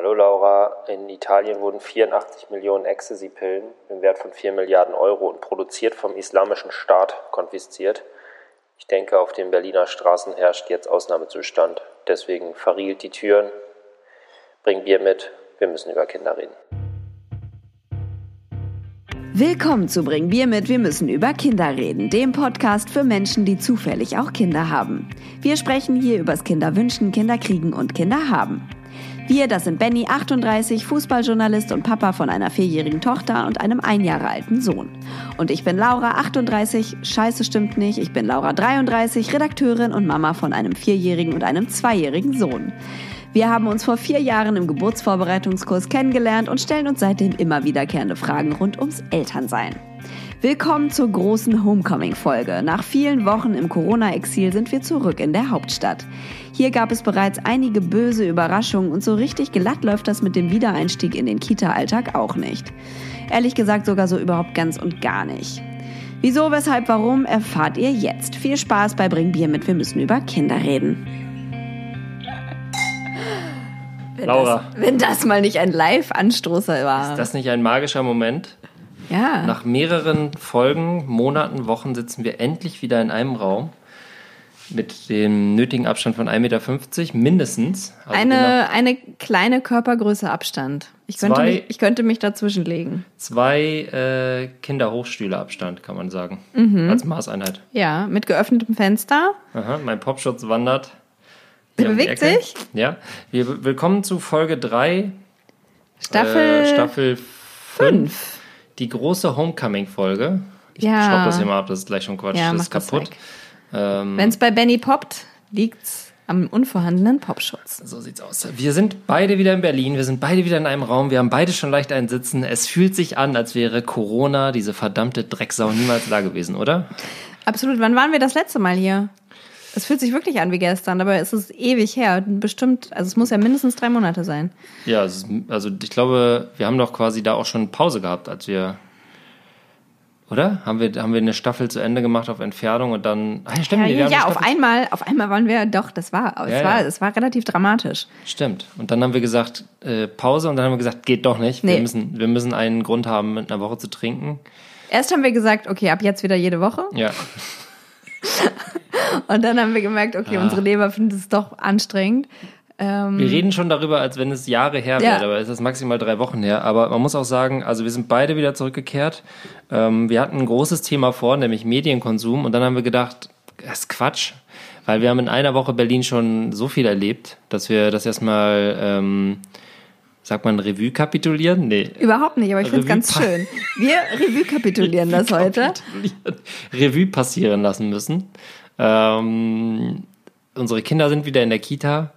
Hallo Laura, in Italien wurden 84 Millionen Ecstasy-Pillen im Wert von 4 Milliarden Euro und produziert vom Islamischen Staat konfisziert. Ich denke, auf den Berliner Straßen herrscht jetzt Ausnahmezustand. Deswegen verriegelt die Türen, bring Bier mit, wir müssen über Kinder reden. Willkommen zu Bring Bier mit, wir müssen über Kinder reden, dem Podcast für Menschen, die zufällig auch Kinder haben. Wir sprechen hier übers Kinderwünschen, Kinderkriegen und Kinderhaben. Wir, das sind Benny, 38, Fußballjournalist und Papa von einer vierjährigen Tochter und einem ein Jahre alten Sohn. Und ich bin Laura, 38, scheiße stimmt nicht, ich bin Laura, 33, Redakteurin und Mama von einem vierjährigen und einem zweijährigen Sohn. Wir haben uns vor vier Jahren im Geburtsvorbereitungskurs kennengelernt und stellen uns seitdem immer wiederkehrende Fragen rund ums Elternsein. Willkommen zur großen Homecoming-Folge. Nach vielen Wochen im Corona-Exil sind wir zurück in der Hauptstadt. Hier gab es bereits einige böse Überraschungen und so richtig glatt läuft das mit dem Wiedereinstieg in den Kita-Alltag auch nicht. Ehrlich gesagt sogar so überhaupt ganz und gar nicht. Wieso, weshalb, warum, erfahrt ihr jetzt. Viel Spaß bei Bring Bier mit, wir müssen über Kinder reden. Wenn Laura. Das, wenn das mal nicht ein Live-Anstoßer war. Ist das nicht ein magischer Moment? ja. Nach mehreren Folgen, Monaten, Wochen sitzen wir endlich wieder in einem Raum mit dem nötigen Abstand von 1,50 Meter mindestens. Also Eine, eine kleine Körpergröße Abstand. Ich könnte, Zwei- mich, ich könnte mich dazwischen legen. Zwei äh, Kinderhochstühle Abstand, kann man sagen. Mhm. Als Maßeinheit. Ja, mit geöffnetem Fenster. Aha, mein Popschutz wandert. Der bewegt sich. Ja. Wir, willkommen zu Folge 3, Staffel, äh, Staffel 5. 5. Die große Homecoming-Folge. Ich Ja. schraub das hier mal ab, das ist gleich schon Quatsch. Ja, das ist das kaputt. weg. Ähm, Wenn es bei Benny poppt, liegt's am unvorhandenen Popschutz. So sieht's aus. Wir sind beide wieder in Berlin, wir sind beide wieder in einem Raum, wir haben beide schon leicht einen Sitzen. Es fühlt sich an, als wäre Corona, diese verdammte Drecksau, niemals da gewesen, oder? Absolut. Wann waren wir das letzte Mal hier? Es fühlt sich wirklich an wie gestern, aber es ist ewig her. Bestimmt, also es muss ja mindestens drei Monate sein. Ja, es ist, also ich glaube, wir haben doch quasi da auch schon Pause gehabt, als wir. Oder? Haben wir, haben wir eine Staffel zu Ende gemacht auf Entfernung und dann. Ah, ja, stimmt. Ja, wir ja, ja auf einmal, auf einmal waren wir, doch, das war, es Ja, war, es war relativ dramatisch. Stimmt. Und dann haben wir gesagt, äh, Pause und dann haben wir gesagt, geht doch nicht. Wir, Nee. müssen, wir müssen einen Grund haben, mit einer Woche zu trinken. Erst haben wir gesagt, okay, ab jetzt wieder jede Woche. Ja. Und dann haben wir gemerkt, okay, Ah. unsere Leber findet es doch anstrengend. Ähm, Wir reden schon darüber, als wenn es Jahre her Ja. wäre, aber es ist maximal drei Wochen her. Aber man muss auch sagen, also wir sind beide wieder zurückgekehrt. Ähm, wir hatten ein großes Thema vor, nämlich Medienkonsum. Und dann haben wir gedacht, das ist Quatsch. Weil wir haben in einer Woche Berlin schon so viel erlebt, dass wir das erstmal, ähm, sagt man, Revue kapitulieren? Nee. Überhaupt nicht, aber ich finde es ganz schön. Wir Revue kapitulieren das heute. Revue passieren lassen müssen. Ähm, unsere Kinder sind wieder in der Kita.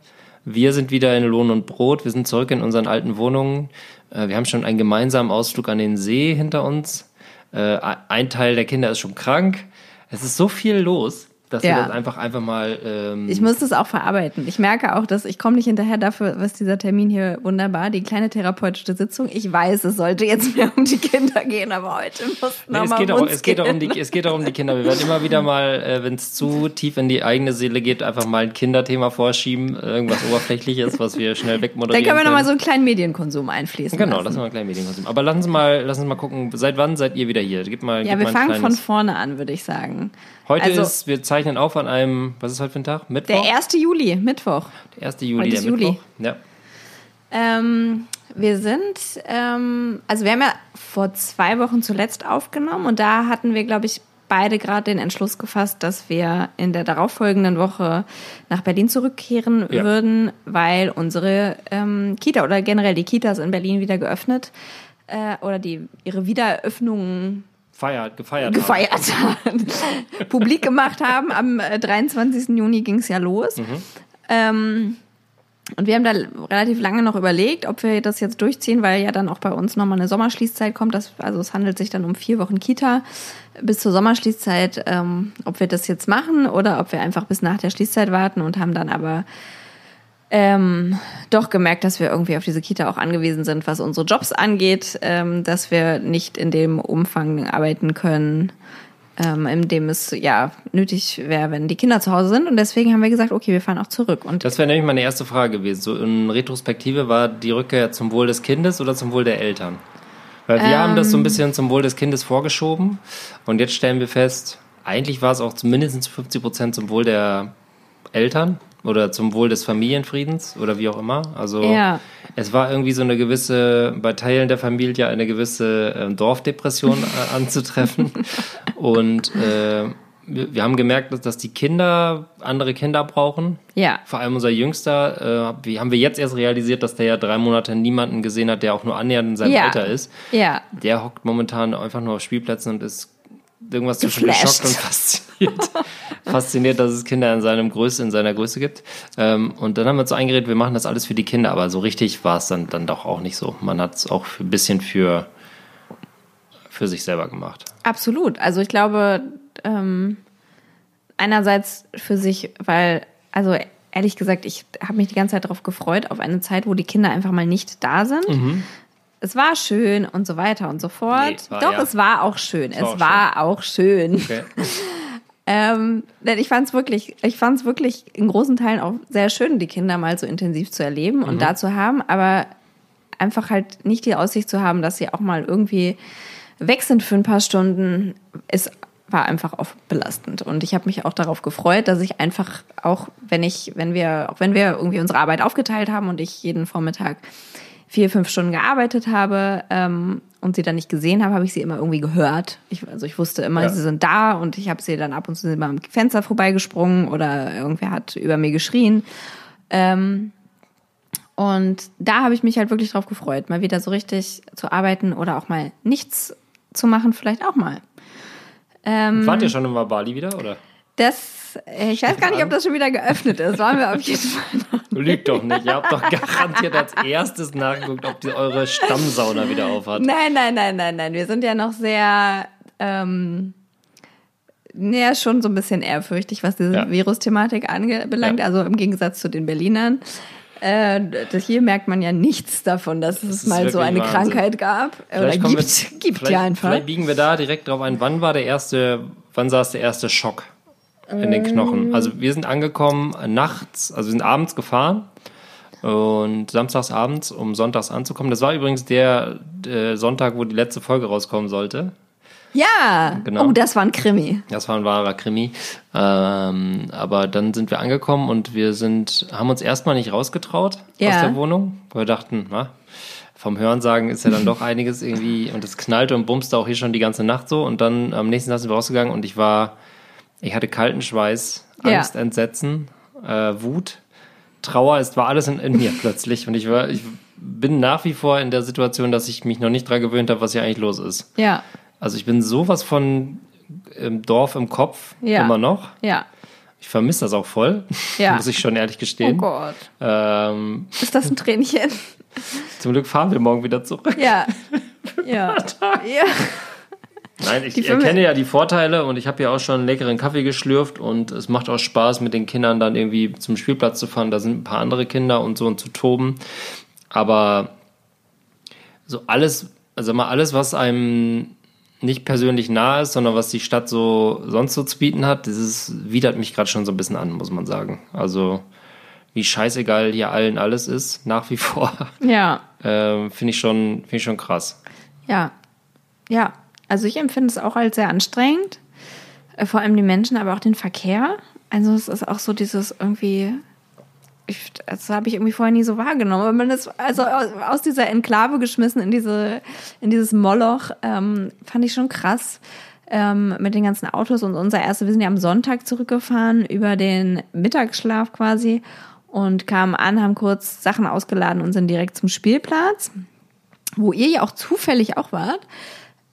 Wir sind wieder in Lohn und Brot. Wir sind zurück in unseren alten Wohnungen. Äh, wir haben schon einen gemeinsamen Ausflug an den See hinter uns. Äh, ein Teil der Kinder ist schon krank. Es ist so viel los, dass Ja. wir das einfach einfach mal. Ähm, Ich muss das auch verarbeiten. Ich merke auch, dass ich komme nicht hinterher dafür, was dieser Termin hier wunderbar, die kleine therapeutische Sitzung. Ich weiß, es sollte jetzt mehr um die Kinder gehen, aber heute muss Nee, es, geht um auch, uns es, geht auch um die, es geht auch um die Kinder. Wir werden immer wieder mal, äh, wenn es zu tief in die eigene Seele geht, einfach mal ein Kinderthema vorschieben. Irgendwas Oberflächliches, was wir schnell Dann wegmoderieren können wir noch mal können. so einen kleinen Medienkonsum einfließen Genau, lassen. lassen wir mal kleinen Medienkonsum. Aber lassen Sie mal, lassen Sie mal gucken, seit wann seid ihr wieder hier? Gib mal, Ja, gib wir mal fangen von vorne an, würde ich sagen. Heute also- ist, wir zeichnen auf an einem, was ist heute für ein Tag? Mittwoch? Der 1. Juli, Mittwoch. Der 1. Juli, Heute der Juli. Mittwoch. Ja. Ähm, wir sind, ähm, also wir haben ja vor zwei Wochen zuletzt aufgenommen und da hatten wir, glaube ich, beide gerade den Entschluss gefasst, dass wir in der darauffolgenden Woche nach Berlin zurückkehren Ja. würden, weil unsere ähm, Kita oder generell die Kitas in Berlin wieder geöffnet äh, oder die ihre Wiedereröffnungen Feiert, gefeiert. gefeiert haben, publik gemacht haben. Am äh, 23. Juni ging es ja los. Mhm. Ähm, und wir haben da relativ lange noch überlegt, ob wir das jetzt durchziehen, weil ja dann auch bei uns nochmal eine Sommerschließzeit kommt. Das, also es handelt sich dann um vier Wochen Kita bis zur Sommerschließzeit, ähm, ob wir das jetzt machen oder ob wir einfach bis nach der Schließzeit warten und haben dann aber ähm, doch gemerkt, dass wir irgendwie auf diese Kita auch angewiesen sind, was unsere Jobs angeht, ähm, dass wir nicht in dem Umfang arbeiten können, ähm, in dem es ja nötig wäre, wenn die Kinder zu Hause sind. Und deswegen haben wir gesagt, okay, wir fahren auch zurück. Und Das wäre nämlich meine erste Frage gewesen. So in Retrospektive war die Rückkehr zum Wohl des Kindes oder zum Wohl der Eltern? Weil wir haben das so ein bisschen zum Wohl des Kindes vorgeschoben und jetzt stellen wir fest, eigentlich war es auch mindestens 50 Prozent zum Wohl der Eltern oder zum Wohl des Familienfriedens oder wie auch immer. Also Ja. es war irgendwie so eine gewisse, bei Teilen der Familie eine gewisse äh, Dorfdepression anzutreffen. Und äh, wir, wir haben gemerkt, dass, dass die Kinder andere Kinder brauchen. ja, Vor allem unser Jüngster, äh, haben wir jetzt erst realisiert, dass der ja drei Monate niemanden gesehen hat, der auch nur annähernd in seinem Ja. Alter ist. ja, Der hockt momentan einfach nur auf Spielplätzen und ist irgendwas zwischen geschockt und fasziniert. fasziniert, dass es Kinder in seinem Größe, in seiner Größe gibt. Ähm, und dann haben wir uns so eingeredet, wir machen das alles für die Kinder, aber so richtig war es dann, dann doch auch nicht so. Man hat es auch ein bisschen für, für sich selber gemacht. absolut. Also ich glaube, ähm, einerseits für sich, weil, also ehrlich gesagt, ich habe mich die ganze Zeit darauf gefreut, auf eine Zeit, wo die Kinder einfach mal nicht da sind. Es war schön und so weiter und so fort. Nee, es war- Doch, ja. es war auch schön. Es war auch war auch schön. Okay. Ähm, denn ich fand es wirklich, ich fand es wirklich in großen Teilen auch sehr schön, die Kinder mal so intensiv zu erleben Mhm. und da zu haben, aber einfach halt nicht die Aussicht zu haben, dass sie auch mal irgendwie weg sind für ein paar Stunden, ist war einfach auch belastend und ich habe mich auch darauf gefreut, dass ich einfach auch, wenn ich, wenn wir, auch wenn wir irgendwie unsere Arbeit aufgeteilt haben und ich jeden Vormittag vier, fünf Stunden gearbeitet habe ähm, und sie dann nicht gesehen habe, habe ich sie immer irgendwie gehört. Ich, also ich wusste immer, Ja. sie sind da und ich habe sie dann ab und zu mal am Fenster vorbeigesprungen oder irgendwer hat über mir geschrien. Ähm, und da habe ich mich halt wirklich drauf gefreut, mal wieder so richtig zu arbeiten oder auch mal nichts zu machen, vielleicht auch mal. Ähm, Wart ihr schon in Bali wieder, oder? Das, ich weiß gar nicht, ob das schon wieder geöffnet ist. Waren wir auf jeden Fall noch. Lügt doch nicht. Ihr habt doch garantiert als erstes nachgeguckt, ob die eure Stammsauna wieder auf hat. Nein, nein, nein, nein, nein. Wir sind ja noch sehr, ähm, ja, schon so ein bisschen ehrfürchtig, was diese Ja. Virus-Thematik anbelangt. Ja. Also im Gegensatz zu den Berlinern. Äh, das hier merkt man ja nichts davon, dass es ist mal so eine Wahnsinn. Krankheit gab. Oder Vielleicht kommen gibt, wir, gibt ja einfach. Vielleicht biegen wir da direkt drauf ein. Wann war der erste, wann saß der erste Schock in den Knochen? Also wir sind angekommen nachts, also wir sind abends gefahren und samstags abends, um sonntags anzukommen. Das war übrigens der äh, Sonntag, wo die letzte Folge rauskommen sollte. Ja, Genau. oh, das war ein Krimi. Das war ein wahrer Krimi. Ähm, aber dann sind wir angekommen und wir sind, haben uns erstmal nicht rausgetraut Ja. aus der Wohnung, weil wir dachten, na, vom Hörensagen ist ja dann doch einiges irgendwie und es knallte und bumste auch hier schon die ganze Nacht so und dann am nächsten Tag sind wir rausgegangen und ich war, ich hatte kalten Schweiß, Ja. Angst, Entsetzen, äh, Wut, Trauer, es war alles in, in mir plötzlich und ich war, ich bin nach wie vor in der Situation, dass ich mich noch nicht dran gewöhnt habe, was hier eigentlich los ist. Ja, Also ich bin sowas von im Dorf im Kopf Ja. immer noch. ja, Ich vermisse das auch voll, Ja. muss ich schon ehrlich oh gestehen. Gott. ähm, Ist das ein Tränchen? zum Glück fahren wir morgen wieder zurück. Ja. Ja. ja. Nein, ich erkenne ja die Vorteile und ich habe ja auch schon einen leckeren Kaffee geschlürft und es macht auch Spaß, mit den Kindern dann irgendwie zum Spielplatz zu fahren. Da sind ein paar andere Kinder und so und zu toben. Aber so alles, also mal alles, was einem nicht persönlich nahe ist, sondern was die Stadt so sonst so zu bieten hat, das widert mich gerade schon so ein bisschen an, muss man sagen. Also wie scheißegal hier allen alles ist, nach wie vor, Ja. ähm, finde ich schon, finde ich schon krass. Ja, ja. Also ich empfinde es auch als sehr anstrengend. Äh, Vor allem die Menschen, aber auch den Verkehr. Also es ist auch so dieses irgendwie, ich, das habe ich irgendwie vorher nie so wahrgenommen. Man ist also aus, aus dieser Enklave geschmissen in diese, in dieses Moloch, ähm, fand ich schon krass. Ähm, mit den ganzen Autos und unser erster, wir sind ja am Sonntag zurückgefahren über den Mittagsschlaf quasi und kamen an, haben kurz Sachen ausgeladen und sind direkt zum Spielplatz wo ihr ja auch zufällig auch wart.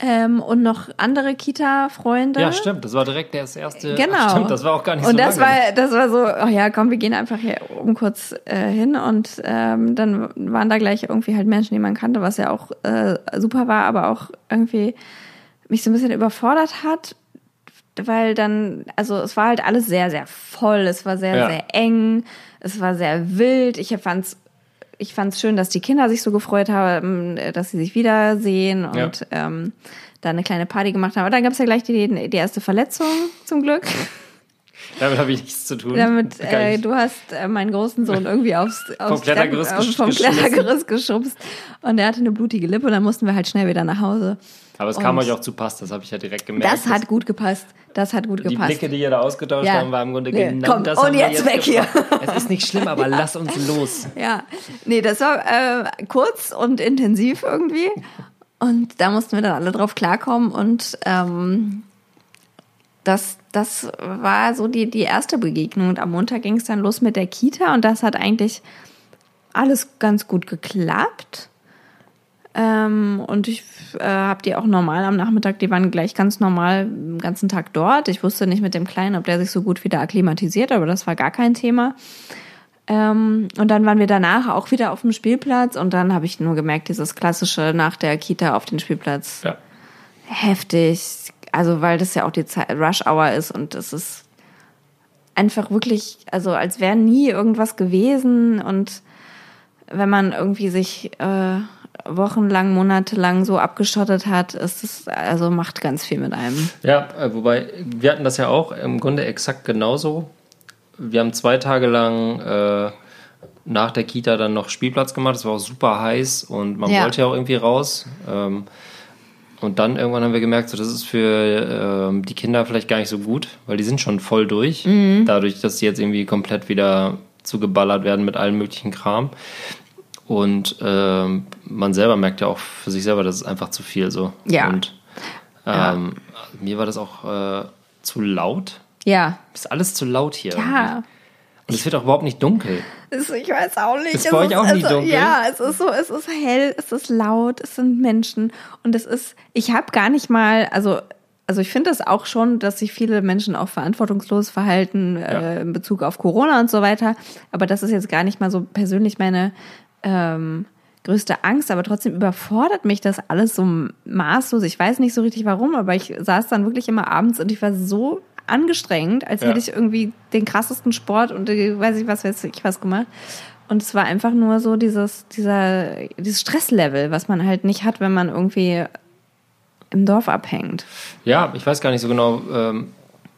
Ähm, und noch andere Kita-Freunde. Ja, stimmt. Das war direkt das erste. Genau. Ach, stimmt, das war auch gar nicht und so das lange. war, das war so, oh ja, komm, wir gehen einfach hier oben kurz äh, hin und ähm, dann waren da gleich irgendwie halt Menschen, die man kannte, was ja auch äh, super war, aber auch irgendwie mich so ein bisschen überfordert hat, weil dann, also es war halt alles sehr, sehr voll, es war sehr, Ja. sehr eng, es war sehr wild. Ich fand's ich fand es schön, dass die Kinder sich so gefreut haben, äh, dass sie sich wiedersehen und Ja. ähm, da eine kleine Party gemacht haben. Aber dann gab es ja gleich die, die erste Verletzung, zum Glück. Damit habe ich nichts zu tun. Damit äh, du hast äh, meinen großen Sohn irgendwie aufs, aufs Klettergerüst Treppen- gesch- vom. Klettergerüst geschubst und er hatte eine blutige Lippe und dann mussten wir halt schnell wieder nach Hause. Aber es kam euch auch zu Pass, das habe ich ja direkt gemerkt. Das hat gut gepasst. Das hat gut die gepasst. Blicke, die ihr da ausgetauscht Ja. haben, war im Grunde Nee, genau komm, das. und wir jetzt weg hier. gebraucht. Es ist nicht schlimm, aber lass uns los. Ja, nee, das war äh, kurz und intensiv irgendwie. Und da mussten wir dann alle drauf klarkommen. Und ähm, das, das war so die, die erste Begegnung. Und am Montag ging es dann los mit der Kita. Und das hat eigentlich alles ganz gut geklappt. Ähm, und ich äh, habe die auch normal am Nachmittag, die waren gleich ganz normal den ganzen Tag dort. Ich wusste nicht mit dem Kleinen, ob der sich so gut wieder akklimatisiert, aber das war gar kein Thema. Ähm, und dann waren wir danach auch wieder auf dem Spielplatz und dann habe ich nur gemerkt, dieses klassische nach der Kita auf den Spielplatz Ja. heftig. Also weil das ja auch die Zeit Rush Hour ist und es ist einfach wirklich, also als wäre nie irgendwas gewesen und wenn man irgendwie sich äh, wochenlang, monatelang so abgeschottet hat, ist es, also macht ganz viel mit einem. Ja, äh, wobei, wir hatten das ja auch im Grunde exakt genauso. Wir haben zwei Tage lang äh, nach der Kita dann noch Spielplatz gemacht. Es war auch super heiß und man Ja. wollte ja auch irgendwie raus. Ähm, und dann irgendwann haben wir gemerkt, so, das ist für ähm, die Kinder vielleicht gar nicht so gut, weil die sind schon voll durch. Mhm. Dadurch, dass sie jetzt irgendwie komplett wieder zugeballert werden mit allem möglichen Kram. Und ähm, man selber merkt ja auch für sich selber, das ist einfach zu viel so. Ja. Und Ja. ähm, mir war das auch äh, zu laut. Ja. Ist alles zu laut hier. Ja. irgendwie. Und es wird auch überhaupt nicht dunkel. Ich weiß auch nicht. Ist Es bei euch auch nie es, dunkel? Ja, es ist so, es ist hell, es ist laut, es sind Menschen und es ist, ich habe gar nicht mal, also, also ich finde das auch schon, dass sich viele Menschen auch verantwortungslos verhalten äh, in Bezug auf Corona und so weiter. Aber das ist jetzt gar nicht mal so persönlich meine ähm, größte Angst, aber trotzdem überfordert mich das alles so maßlos. Ich weiß nicht so richtig warum, aber ich saß dann wirklich immer abends und ich war so angestrengt, als Ja. hätte ich irgendwie den krassesten Sport und die, weiß ich was, weiß ich was gemacht. Und es war einfach nur so dieses, dieser, dieses Stresslevel, was man halt nicht hat, wenn man irgendwie im Dorf abhängt. Ja, ich weiß gar nicht so genau. Ähm,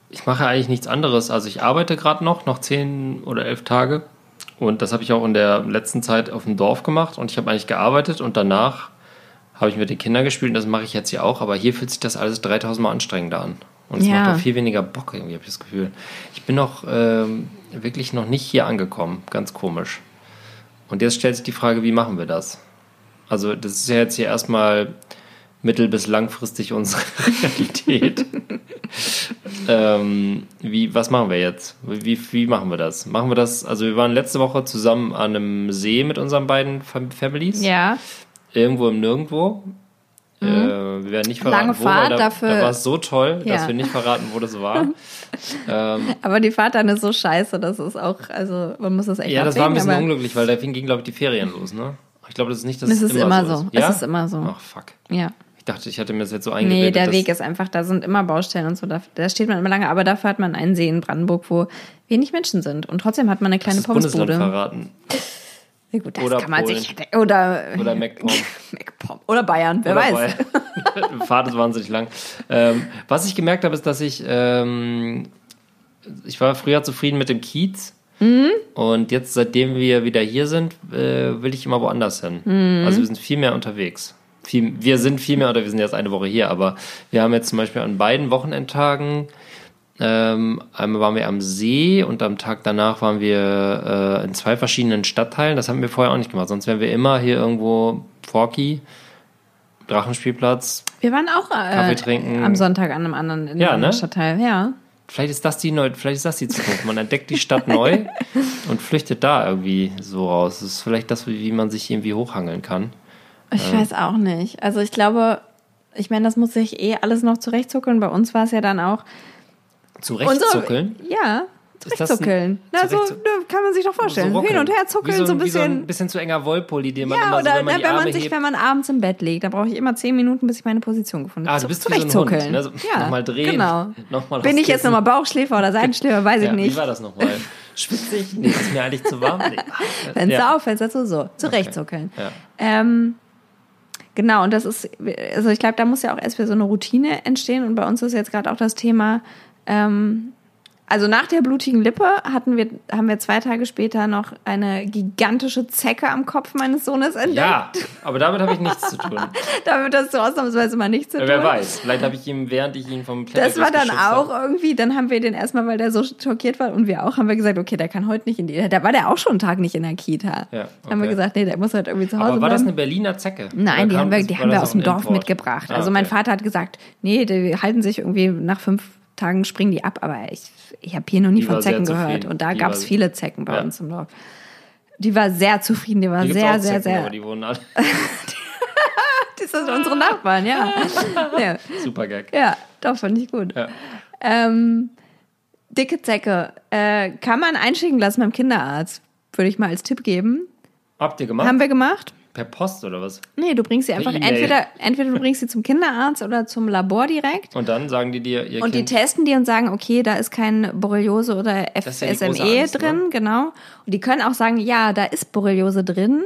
ich mache eigentlich nichts anderes. Also ich arbeite gerade noch, noch zehn oder elf Tage. Und das habe ich auch in der letzten Zeit auf dem Dorf gemacht. Und ich habe eigentlich gearbeitet und danach habe ich mit den Kindern gespielt. Und das mache ich jetzt hier auch. Aber hier fühlt sich das alles 3000 Mal anstrengender an. Und es Ja. macht auch viel weniger Bock irgendwie, habe ich das Gefühl. Ich bin noch ähm, wirklich noch nicht hier angekommen. Ganz komisch. Und jetzt stellt sich die Frage, wie machen wir das? Also das ist ja jetzt hier erstmal mittel- bis langfristig unsere Realität. ähm, wie, was machen wir jetzt? Wie, wie machen wir das? Machen wir das, also wir waren letzte Woche zusammen an einem See mit unseren beiden Fam- Families. Ja. Irgendwo im Nirgendwo. Äh, wir werden nicht verraten, Mhm. Lange wo, Fahrt da, dafür- da war es so toll, Ja. dass wir nicht verraten, wo das war. ähm, Aber die Fahrt dann ist so scheiße, das ist auch, also man muss das echt ja, das war ein abwägen, bisschen unglücklich, weil da ging, glaube ich, die Ferien los, ne? Ich glaube, das ist nicht, dass Es es ist immer, immer so ist. Es Ja? ist immer so. Ach, fuck. Ja. Ich dachte, ich hatte mir das jetzt so eingeredet. Nee, der Weg ist einfach, da sind immer Baustellen und so, da, da steht man immer lange, aber dafür hat man einen See in Brandenburg, wo wenig Menschen sind. Und trotzdem hat man eine kleine das Bundesland Pommesbude. verraten. Ja, gut, das Oder kann man Polen. sich. Oder, Oder MacPom. MacPom. Oder Bayern, wer Oder weiß. bei- Fahrt ist wahnsinnig lang. Ähm, was ich gemerkt habe, ist, dass ich, ähm, ich war früher zufrieden mit dem Kiez. Mhm. Und jetzt, seitdem wir wieder hier sind, äh, will ich immer woanders hin. Mhm. Also wir sind viel mehr unterwegs. Viel, wir sind viel mehr, oder wir sind jetzt eine Woche hier, aber wir haben jetzt zum Beispiel an beiden Wochenendtagen, ähm, einmal waren wir am See und am Tag danach waren wir äh, in zwei verschiedenen Stadtteilen. Das haben wir vorher auch nicht gemacht. Sonst wären wir immer hier irgendwo Forky, Drachenspielplatz. Wir waren auch Kaffee äh, trinken. am Sonntag an einem anderen, in Ja, einem ne? Stadtteil. Ja. Vielleicht ist das die neu, vielleicht ist das die Zukunft. Man entdeckt die Stadt neu und flüchtet da irgendwie so raus. Das ist vielleicht das, wie man sich irgendwie hochhangeln kann. Ich weiß auch nicht. Also ich glaube, ich meine, das muss sich eh alles noch zurechtzuckeln. Bei uns war es ja dann auch. Zurechtzuckeln. Unsere, ja, zurechtzuckeln. Na, so ne, kann man sich doch vorstellen. ruckeln. Hin und her zuckeln, wie so, ein wie so ein bisschen. bisschen zu enger Wollpulli, den man ja, immer oder so, wenn man ne, die wenn man sich, hebt. wenn man abends im Bett liegt, da brauche ich immer zehn Minuten, bis ich meine Position gefunden habe. Ah, du bist wie so ein Hund. Ne? So, ja, Nochmal drehen. Genau. Nochmal Bin ich jetzt nochmal Bauchschläfer oder Seitenschläfer, weiß Ja, ich wie nicht. war das nochmal? Schwitzig? Nee, ist mir eigentlich zu warm. Nee. Fenster Ja. auf, Fenster zu, so. Zurechtzuckeln. Ja. Ähm, genau, und das ist, also ich glaube, da muss ja auch erst wieder so eine Routine entstehen. Und bei uns ist jetzt gerade auch das Thema, ähm, also nach der blutigen Lippe hatten wir, haben wir zwei Tage später noch eine gigantische Zecke am Kopf meines Sohnes entdeckt. ja, aber damit habe ich nichts zu tun. Damit hast du ausnahmsweise mal nichts zu tun. Wer weiß, vielleicht habe ich ihm, während ich ihn vom Das Klettergerüst war dann auch habe- irgendwie, dann haben wir den erstmal, weil der so schockiert war und wir auch, haben wir gesagt, okay, der kann heute nicht in die, da war der auch schon einen Tag nicht in der Kita. Ja, Haben wir okay. gesagt, nee, der muss halt irgendwie zu Hause Aber war das eine Berliner Zecke? Nein, Oder die haben wir, das- die haben wir das aus dem Dorf Import? mitgebracht. Ah, Also mein okay. Vater hat gesagt, nee, die halten sich irgendwie nach fünf Tagen springen die ab, aber ich, ich habe hier noch nie Die von Zecken gehört. Und da Die gab es viele Zecken bei Ja. uns im Dorf. Die war sehr zufrieden, die war gibt's sehr, sehr, Zecken, sehr. Die wurden alle. Das sind unsere Nachbarn, ja. ja. Super Gag. Ja, doch, fand ich gut. Ja. Ähm, dicke Zecke. Äh, kann man einschicken lassen beim Kinderarzt. Würde ich mal als Tipp geben. Habt ihr gemacht? Haben wir gemacht? Per Post oder was? Nee, du bringst sie einfach, E-Mail. entweder, entweder du bringst sie zum Kinderarzt oder zum Labor direkt. Und dann sagen die dir, ihr Und die Kind. testen die und sagen, okay, da ist kein Borreliose oder ist ja die FSME große Angst, drin, ne? genau. Und die können auch sagen, ja, da ist Borreliose drin.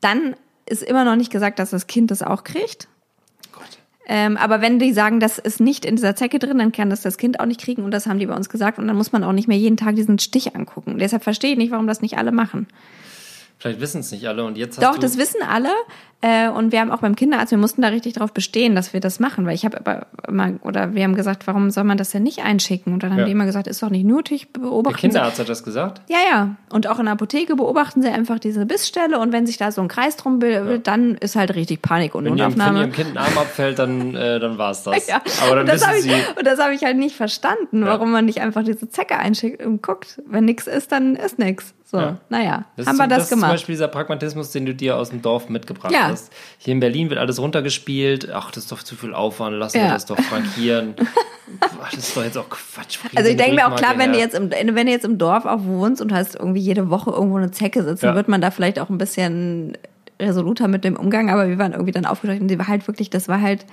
Dann ist immer noch nicht gesagt, dass das Kind das auch kriegt. Ähm, aber wenn die sagen, das ist nicht in dieser Zecke drin, dann kann das das Kind auch nicht kriegen und das haben die bei uns gesagt und dann muss man auch nicht mehr jeden Tag diesen Stich angucken. Deshalb verstehe ich nicht, warum das nicht alle machen. Vielleicht wissen es nicht alle und jetzt hast Doch, das wissen alle äh, und wir haben auch beim Kinderarzt, wir mussten da richtig drauf bestehen, dass wir das machen, weil ich habe aber immer, oder wir haben gesagt, warum soll man das denn nicht einschicken? Und dann haben Ja. die immer gesagt, ist doch nicht nötig, Der beobachten Sie. Kinderarzt hat das gesagt. Ja, ja. Und auch in der Apotheke beobachten sie einfach diese Bissstelle und wenn sich da so ein Kreis drum bildet, dann ist halt richtig Panik und Wenn ihrem, wenn Notaufnahme. ihrem Kind ein Arm abfällt, dann, äh, dann war es das. Ja. Aber dann und das habe ich, sie. und das habe ich halt nicht verstanden, Ja. warum man nicht einfach diese Zecke einschickt und guckt. Wenn nichts ist, dann ist nichts. So, Ja. naja, Das haben wir so- das, das ist zum gemacht. Beispiel dieser Pragmatismus, den du dir aus dem Dorf mitgebracht Ja. hast. Hier in Berlin wird alles runtergespielt. Ach, das ist doch zu viel Aufwand. Lassen wir Ja. das doch frankieren. Ach, das ist doch jetzt auch Quatsch. Friesen Also ich denke mir auch klar, wenn du jetzt im, wenn du jetzt im Dorf auch wohnst und hast irgendwie jede Woche irgendwo eine Zecke sitzen, wird man da vielleicht auch ein bisschen resoluter mit dem Umgang, aber wir waren irgendwie dann aufgeschreckt und die war halt wirklich, das war halt,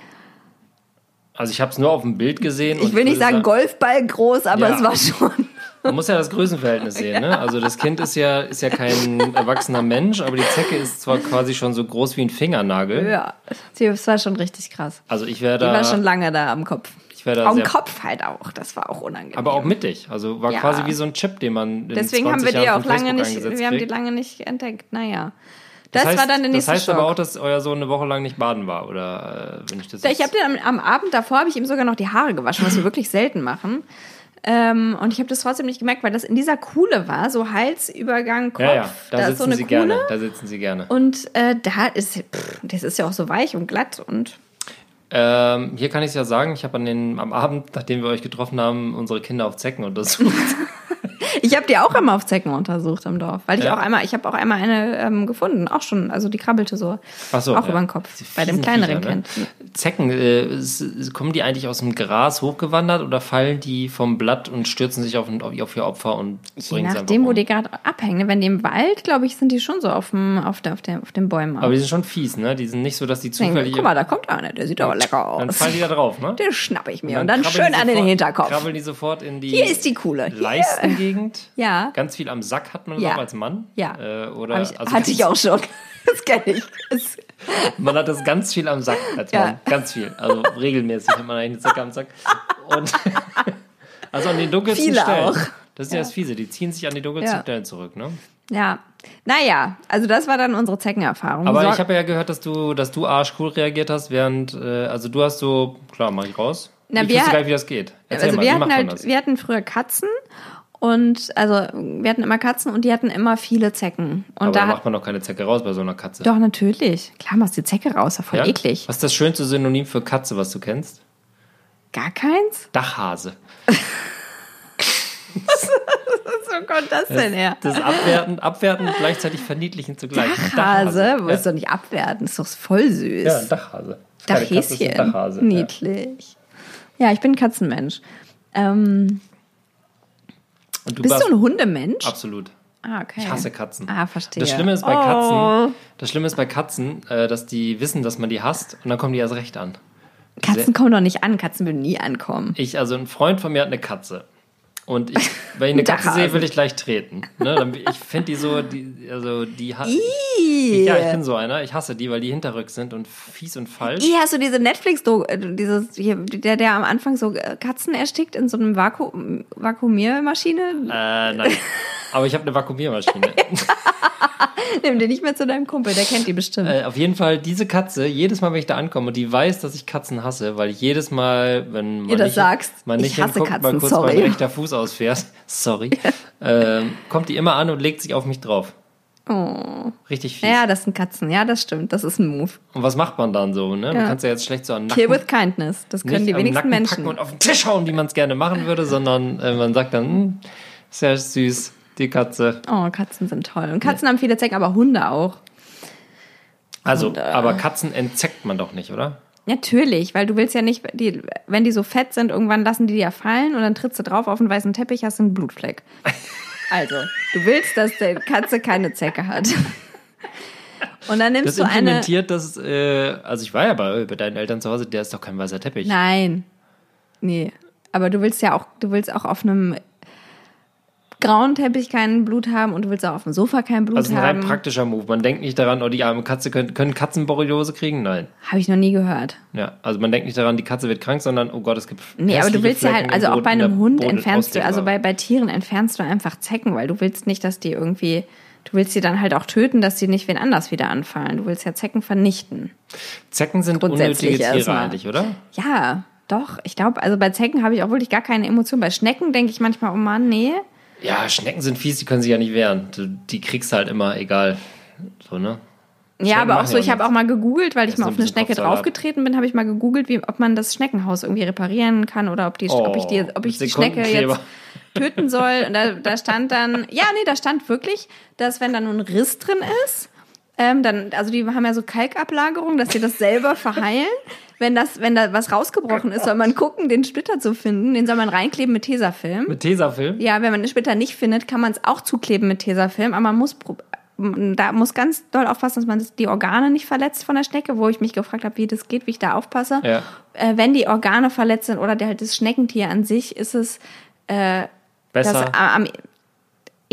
Also ich habe es nur auf dem Bild gesehen. ich will nicht würde sagen Golfball groß, aber es war schon. Man muss ja das Größenverhältnis sehen, ne? Also das Kind ist ja, ist ja kein erwachsener Mensch, aber die Zecke ist zwar quasi schon so groß wie ein Fingernagel. Ja, das war schon richtig krass. Also ich wäre Die war da, schon lange da am Kopf. ich wäre da Am Kopf halt auch, das war auch unangenehm. aber auch mittig. Also war Ja. quasi wie so ein Chip, den man in Deswegen 20 haben wir die Jahren auch lange nicht, wir haben die lange nicht entdeckt. Naja. Das, heißt, war dann der nächste Das heißt Schock. aber auch, dass euer Sohn eine Woche lang nicht baden war, oder äh, wenn ich das Ich habe den am, am Abend davor habe ich ihm sogar noch die Haare gewaschen, was wir wirklich selten machen. Ähm, und ich habe das trotzdem nicht gemerkt, weil das in dieser Kuhle war, so Halsübergang, Kopf. ja, ja, da, ist sitzen so eine sie Kuhle. gerne. Da sitzen sie gerne. Und äh, da ist, pff, das ist ja auch so weich und glatt und Ähm, hier kann ich es ja sagen, ich habe am Abend, nachdem wir euch getroffen haben, unsere Kinder auf Zecken untersucht. ich habe die auch immer auf Zecken untersucht im Dorf, weil ich Ja. auch einmal, ich habe auch einmal eine ähm, gefunden, auch schon, also die krabbelte so, Ach so, auch ja. über den Kopf, bei dem kleineren Viecher, ne? Kind. Zecken, äh, kommen die eigentlich aus dem Gras hochgewandert oder fallen die vom Blatt und stürzen sich auf, auf ihr Opfer und Je bringen sie nachdem, einfach wo um? die gerade abhängen. ne? Wenn die im Wald, glaube ich, sind die schon so auf, dem, auf, der, auf, der, auf den Bäumen. Aber die sind schon fies, ne? Die sind nicht so, dass die zufällig... Guck mal, da kommt einer, der sieht aber lecker dann aus. fallen die da drauf, ne? Den schnapp ich mir und dann, krabbeln schön die an den Hinterkopf. Krabbeln die sofort in die Hier ist die Kuhle. Hier. Leistengegend. Ja. Ganz viel am Sack hat man Ja. auch als Mann. Ja. Äh, oder ich, also hatte ich auch schon. Das kenne ich. Das, Man hat das ganz viel am Sack als Ja. Mann. Ganz viel. Also regelmäßig hat man eine Zacke am Sack. Und also an den dunkelsten Viele Stellen. auch. Das ist ja das Fiese. Die ziehen sich an die dunkelsten Ja. Stellen zurück, ne? ja. Naja, also das war dann unsere Zeckenerfahrung. Aber So- ich habe ja gehört, dass du, dass du arschcool reagiert hast, während, äh, also du hast so, klar, mach ich raus. Na, ich wir wusste gar nicht, wie das geht. Erzähl also mal, wir wie hatten halt, das? wir hatten früher Katzen und also wir hatten immer Katzen und die hatten immer viele Zecken. Und Aber da macht man doch keine Zecke raus bei so einer Katze. doch natürlich. Klar machst du die Zecke raus, voll Ja? eklig. Was ist das schönste Synonym für Katze, was du kennst? Gar keins? Dachhase. So kommt das denn her? Das ist abwertend, abwertend und gleichzeitig verniedlichen zugleich. Dachhase, wo Ja. ist doch nicht abwerten, ist doch voll süß. Ja, ein Dachhase. Dachhäschen. Dachhase. Ja. Niedlich. Ja. ich bin Katzenmensch. Ähm, Und du bist warst du ein Hundemensch? absolut. Ah, okay. Ich hasse Katzen. Ah, verstehe. Das Schlimme ist bei Oh. Katzen, das Schlimme ist bei Katzen, äh, dass die wissen, dass man die hasst und dann kommen die erst recht an. Katzen kommen doch nicht an. Katzen würden nie ankommen. Ich, also ein Freund von mir hat eine Katze. Und ich, wenn ich eine Katze sehe, will ich gleich treten. Ne? Ich finde die so, die, also die ha- Ih. Ja, ich bin so einer. Ich hasse die, weil die hinterrück sind und fies und falsch. Ih, hast du diese netflix äh, dieses hier, der der am Anfang so äh, Katzen erstickt in so einem Vakuum Vakuumiermaschine? Äh, nein. Aber ich habe eine Vakuumiermaschine. Nimm den nicht mehr zu deinem Kumpel, der kennt die bestimmt. Äh, auf jeden Fall, diese Katze, jedes Mal, wenn ich da ankomme, die weiß, dass ich Katzen hasse, weil ich jedes Mal, wenn man Ihr das nicht, sagst, man ich nicht hasse hinguckt, mal Katzen, kurz sorry. mein rechter Fuß ausfährt, sorry, ähm, kommt die immer an und legt sich auf mich drauf. Oh. Richtig fies. Ja, das sind Katzen. Ja, das stimmt. Das ist ein Move. Und was macht man dann so, ne? Man Ja. kann es ja jetzt schlecht so an Kill Nacken, with kindness. Das können nicht die wenigsten Menschen. packen und auf den Tisch hauen, wie man es gerne machen würde, sondern äh, man sagt dann, hm, sehr süß, die Katze. Oh, Katzen sind toll. Und Katzen haben viele Zecken, aber Hunde auch. Also, Und, äh, aber Katzen entzeckt man doch nicht, oder? Natürlich, weil du willst ja nicht, die, wenn die so fett sind, irgendwann lassen die dir ja fallen und dann trittst du drauf auf einen weißen Teppich, hast einen Blutfleck. Also, du willst, dass die Katze keine Zecke hat. Und dann nimmst Das du eine. implementiert das, äh, also ich war ja bei, bei deinen Eltern zu Hause, der ist doch kein weißer Teppich. Nein. Nee. Aber du willst ja auch, du willst auch auf einem grauen Teppich kein Blut haben und du willst auch auf dem Sofa kein Blut Also ein rein haben. praktischer Move. Man denkt nicht daran, oh, die arme Katze können, können Katzen Borreliose kriegen? Nein. Habe ich noch nie gehört. Ja, also man denkt nicht daran, die Katze wird krank, sondern oh Gott, es gibt Nee, aber du willst ja Flecken halt, also auch bei einem Hund Boden entfernst du, also bei, bei Tieren entfernst du einfach Zecken, weil du willst nicht, dass die irgendwie, du willst sie dann halt auch töten, dass sie nicht wen anders wieder anfallen. Du willst ja Zecken vernichten. Zecken sind grundsätzlich unnötige Tiere erstmal. eigentlich, oder? Ja, doch. Ich glaube, also bei Zecken habe ich auch wirklich gar keine Emotion. Bei Schnecken denke ich manchmal, oh Mann, nee. Ja, Schnecken sind fies, die können sich ja nicht wehren. Du, die kriegst halt immer, egal. So, ne? Ja, Schnecken aber auch so, ich habe auch mal gegoogelt, weil ich mal auf ein eine Schnecke draufgetreten bin, habe ich mal gegoogelt, wie, ob man das Schneckenhaus irgendwie reparieren kann oder ob, die, ob ich die, Oh, ob ich die Schnecke jetzt töten soll. Und da, da stand dann, ja, nee, da stand wirklich, dass wenn da nur ein Riss drin ist, ähm, dann, also die haben ja so Kalkablagerung, dass sie das selber verheilen. Wenn das, wenn da was rausgebrochen ist, soll man gucken, den Splitter zu finden. Den soll man reinkleben mit Tesafilm. Mit Tesafilm? Ja, wenn man den Splitter nicht findet, kann man es auch zukleben mit Tesafilm, aber man muss da muss ganz doll aufpassen, dass man das- die Organe nicht verletzt von der Schnecke, wo ich mich gefragt habe, wie das geht, wie ich da aufpasse. Ja. Äh, wenn die Organe verletzt sind oder der, halt das Schneckentier an sich, ist es das Besser. am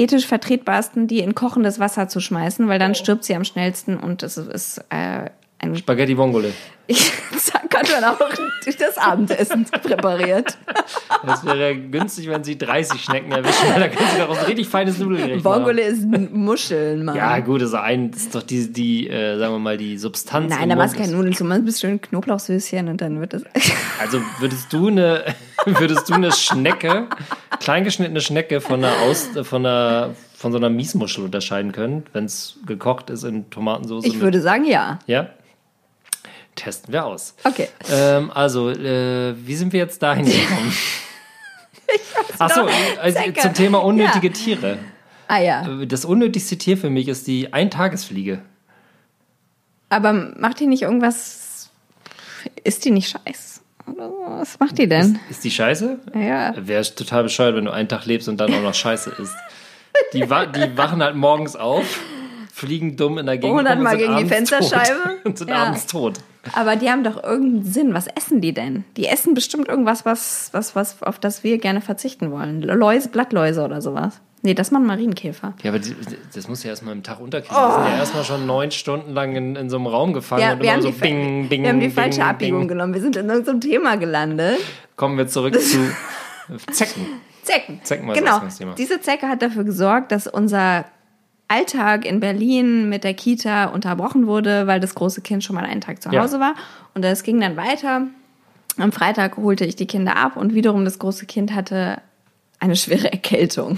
ethisch vertretbarsten, die in kochendes Wasser zu schmeißen, weil dann stirbt sie am schnellsten und es ist äh, ein Spaghetti Vongole. ich kann man auch das Abendessen präpariert. Das wäre günstig, wenn sie 30 Schnecken erwischen, weil da können sie daraus ein richtig feines Nudelgericht machen. Vongole ist Muscheln, Mann. Ja, gut, also ein, das ist doch die, die äh, sagen wir mal, die Substanz. Nein, da machst du keine Nudeln zu, machst ein bisschen Knoblauchsöschen und dann wird das. Also würdest du eine, würdest du eine Schnecke, kleingeschnittene Schnecke von einer Aus, von einer, von so einer Miesmuschel unterscheiden können, wenn es gekocht ist in Tomatensauce? Ich würde sagen, ja. Ja. Testen wir aus. Okay. Ähm, also, äh, wie sind wir jetzt dahin gekommen? Achso, also Zecke. zum Thema unnötige Ja. Tiere. Ah ja. Das unnötigste Tier für mich ist die Eintagesfliege. Aber macht die nicht irgendwas. Ist die nicht scheiß? Was macht die denn? Ist die scheiße? Ja. Wäre total bescheuert, wenn du einen Tag lebst und dann auch noch scheiße isst. Die, wa die wachen halt morgens auf, fliegen dumm in der Gegend. rum und Hundertmal sind gegen die abends Fensterscheibe. Tot und sind Ja. abends tot. Aber die haben doch irgendeinen Sinn. Was essen die denn? Die essen bestimmt irgendwas, was, was, was, auf das wir gerne verzichten wollen. Läuse, Blattläuse oder sowas. Nee, das machen Marienkäfer. Ja, aber die, das muss ja erstmal im Tag unterkriegen. Die sind ja erstmal schon neun Stunden lang in, in so einem Raum gefangen Oh. Ja, und wir immer haben, so bing, bing, wir haben die bing, falsche bing. Abbiegung genommen. Wir sind in irgendeinem Thema gelandet. Kommen wir zurück zu Zecken. Zecken. Zecken war das genau. Ausgangsthema. Diese Zecke hat dafür gesorgt, dass unser Alltag in Berlin mit der Kita unterbrochen wurde, weil das große Kind schon mal einen Tag zu Ja. Hause war. Und das ging dann weiter. Am Freitag holte ich die Kinder ab und wiederum das große Kind hatte eine schwere Erkältung.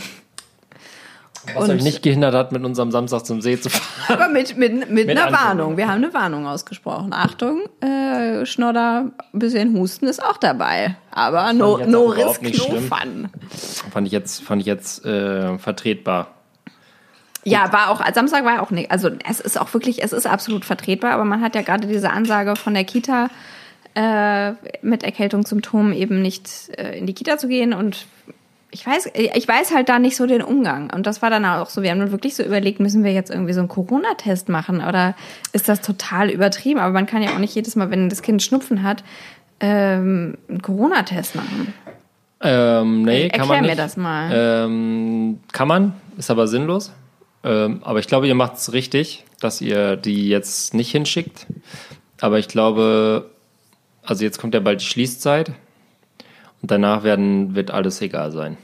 Was euch nicht gehindert hat, mit unserem Samstag zum See zu fahren. Aber mit, mit, mit, Mit einer Ankündigung. Warnung. Wir haben eine Warnung ausgesprochen. Achtung, äh, Schnodder, ein bisschen Husten ist auch dabei. Aber no, no risk, no fun. Fand ich jetzt, fand ich jetzt äh, vertretbar. Ja, war auch, Samstag war auch nicht, also es ist auch wirklich, es ist absolut vertretbar, aber man hat ja gerade diese Ansage von der Kita, äh, mit Erkältungssymptomen eben nicht äh, in die Kita zu gehen und ich weiß, ich weiß halt da nicht so den Umgang. Und das war dann auch so, wir haben dann wirklich so überlegt, müssen wir jetzt irgendwie so einen Corona-Test machen oder ist das total übertrieben? Aber man kann ja auch nicht jedes Mal, wenn das Kind Schnupfen hat, ähm, einen Corona-Test machen. Ähm, nee, kann Erklär man mir nicht. das mal. Ähm, kann man, ist aber sinnlos. Ähm, aber ich glaube, ihr macht es richtig, dass ihr die jetzt nicht hinschickt. Aber ich glaube, also jetzt kommt ja bald die Schließzeit und danach werden, wird alles egal sein.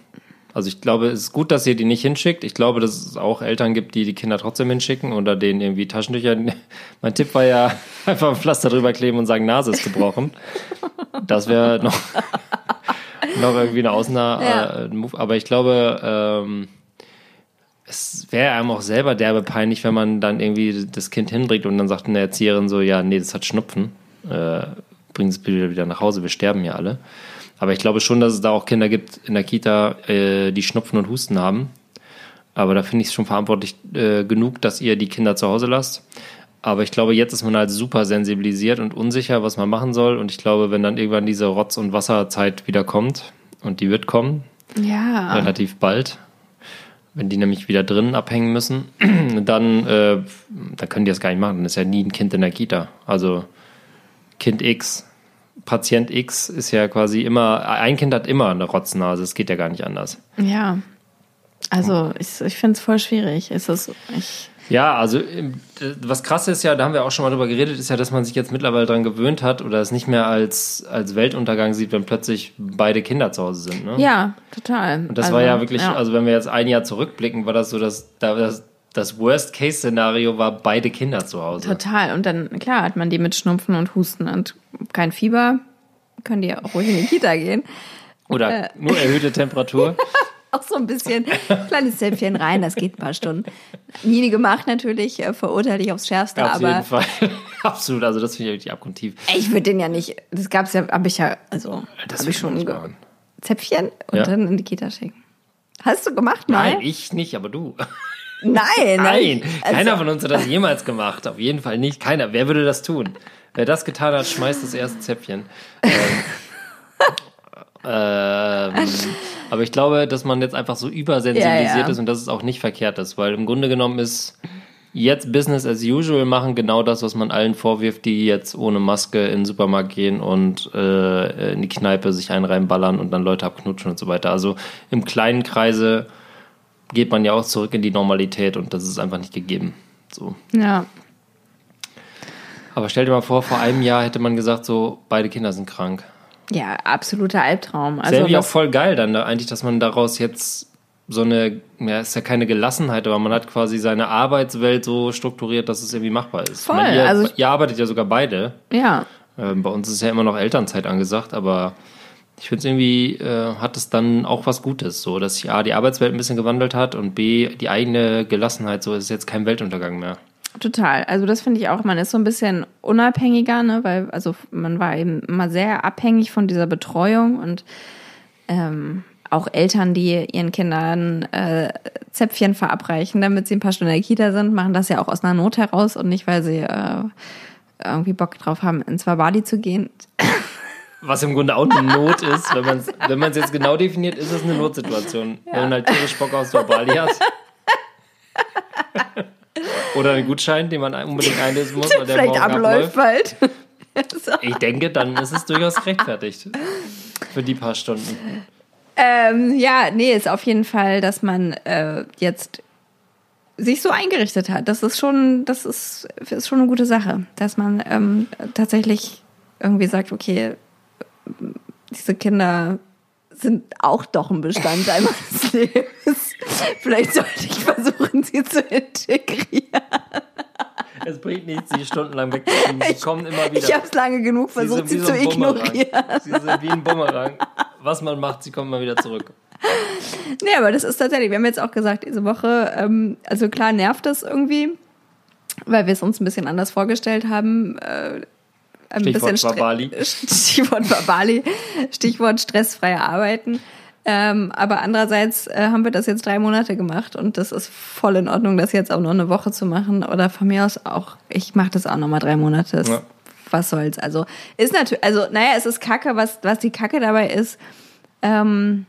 Also ich glaube, es ist gut, dass ihr die nicht hinschickt. Ich glaube, dass es auch Eltern gibt, die die Kinder trotzdem hinschicken oder denen irgendwie Taschentücher. Mein Tipp war ja, einfach ein Pflaster drüber kleben und sagen, Nase ist gebrochen. Das wäre noch, noch irgendwie eine Ausnahme. Ja. Äh. Aber ich glaube, ähm, es wäre einem auch selber derbe peinlich, wenn man dann irgendwie das Kind hinbringt und dann sagt eine Erzieherin so, ja, nee, das hat Schnupfen. Äh, bringen es bitte wieder nach Hause, wir sterben ja alle. Aber ich glaube schon, dass es da auch Kinder gibt in der Kita, äh, die Schnupfen und Husten haben. Aber da finde ich es schon verantwortlich äh, genug, dass ihr die Kinder zu Hause lasst. Aber ich glaube, jetzt ist man halt super sensibilisiert und unsicher, was man machen soll. Und ich glaube, wenn dann irgendwann diese Rotz- und Wasserzeit wieder kommt, und die wird kommen, ja. relativ bald, wenn die nämlich wieder drinnen abhängen müssen, dann, äh, dann können die das gar nicht machen. Dann ist ja nie ein Kind in der Kita. Also Kind X, Patient X ist ja quasi immer, ein Kind hat immer eine Rotznase, es geht ja gar nicht anders. Ja. Also ich, ich finde es voll schwierig. Es ist, ich, Ja, also was krass ist ja, da haben wir auch schon mal drüber geredet, ist ja, dass man sich jetzt mittlerweile dran gewöhnt hat oder es nicht mehr als, als Weltuntergang sieht, wenn plötzlich beide Kinder zu Hause sind. Ne? ja, total. Und das also, war ja wirklich, ja. also wenn wir jetzt ein Jahr zurückblicken, war das so, dass da das, das Worst-Case-Szenario war beide Kinder zu Hause. Total. Und dann, klar, hat man die mit Schnupfen und Husten und kein Fieber. Können die ja auch ruhig in die Kita gehen. Oder Äh. nur erhöhte Temperatur. Auch so ein bisschen kleines Zäpfchen rein, das geht ein paar Stunden. Nie gemacht natürlich, äh, verurteile ich aufs Schärfste, Auf jeden aber Fall. Absolut, also das finde ich wirklich abgrundtief. ey, ich würde den ja nicht, das gab's ja, habe ich ja, also Das habe ich schon ge-. Zäpfchen und Ja. dann in die Kita schicken. Hast du gemacht, mal? Nein, ich nicht, aber du. Nein, Nein, Also, keiner von uns hat das jemals gemacht. Auf jeden Fall nicht. Keiner. Wer würde das tun? Wer das getan hat, schmeißt das erste Zäpfchen. Ähm, ähm, aber ich glaube, dass man jetzt einfach so übersensibilisiert Ja, ja. ist und dass es auch nicht verkehrt ist, weil im Grunde genommen ist jetzt Business as usual machen genau das, was man allen vorwirft, die jetzt ohne Maske in den Supermarkt gehen und äh, in die Kneipe sich einen reinballern und dann Leute abknutschen und so weiter. Also im kleinen Kreise geht man ja auch zurück in die Normalität und das ist einfach nicht gegeben. So. Ja, Aber stell dir mal vor, vor einem Jahr hätte man gesagt, so beide Kinder sind krank. ja, absoluter Albtraum. Also irgendwie auch voll geil dann da eigentlich, dass man daraus jetzt so eine, ja, ist ja keine Gelassenheit, aber man hat quasi seine Arbeitswelt so strukturiert, dass es irgendwie machbar ist. Voll, meine, ihr, also- ihr arbeitet ja sogar beide. ja, Ähm, bei uns ist ja immer noch Elternzeit angesagt, aber ich finde es irgendwie, äh, hat es dann auch was Gutes, so, dass sich A, die Arbeitswelt ein bisschen gewandelt hat und B, die eigene Gelassenheit, so ist jetzt kein Weltuntergang mehr. total. Also das finde ich auch, man ist so ein bisschen unabhängiger, ne, weil also man war eben immer sehr abhängig von dieser Betreuung und ähm, auch Eltern, die ihren Kindern äh, Zäpfchen verabreichen, damit sie ein paar Stunden in der Kita sind, machen das ja auch aus einer Not heraus und nicht, weil sie äh, irgendwie Bock drauf haben, ins Wabali zu gehen. Was im Grunde auch eine Not ist, wenn man es wenn man's jetzt genau definiert, ist es eine Notsituation. Wenn man halt tierisch Bock aus der Bali hat. Oder einen Gutschein, den man unbedingt einlösen muss, weil der Vielleicht morgen abläuft abläuft. bald. so. Ich denke, dann ist es durchaus gerechtfertigt. Für die paar Stunden. Ähm, ja, nee, ist auf jeden Fall, dass man äh, jetzt sich so eingerichtet hat. Das ist schon, das ist, ist schon eine gute Sache, dass man ähm, tatsächlich irgendwie sagt, okay, diese Kinder sind auch doch ein Bestandteil meines Lebens. Vielleicht sollte ich versuchen, sie zu integrieren. Es bringt nichts, sie stundenlang wegzuschieben. Sie kommen immer wieder. Ich habe es lange genug versucht, sie, zu wie so Bumerang. ignorieren. Sie sind wie ein Bumerang. Was man macht, sie kommen immer wieder zurück. Nee, aber das ist tatsächlich, wir haben jetzt auch gesagt, diese Woche, ähm, also klar nervt das irgendwie, weil wir es uns ein bisschen anders vorgestellt haben. Äh, ein Stichwort bisschen Wabali. Stichwort Wabali, Stichwort stressfreie Arbeiten. Ähm, aber andererseits äh, haben wir das jetzt drei Monate gemacht und das ist voll in Ordnung, das jetzt auch noch eine Woche zu machen. Oder von mir aus auch, ich mache das auch noch mal drei Monate. Ja. Was soll's? Also ist natürlich, also naja, es ist Kacke, was, was die Kacke dabei ist. Ähm,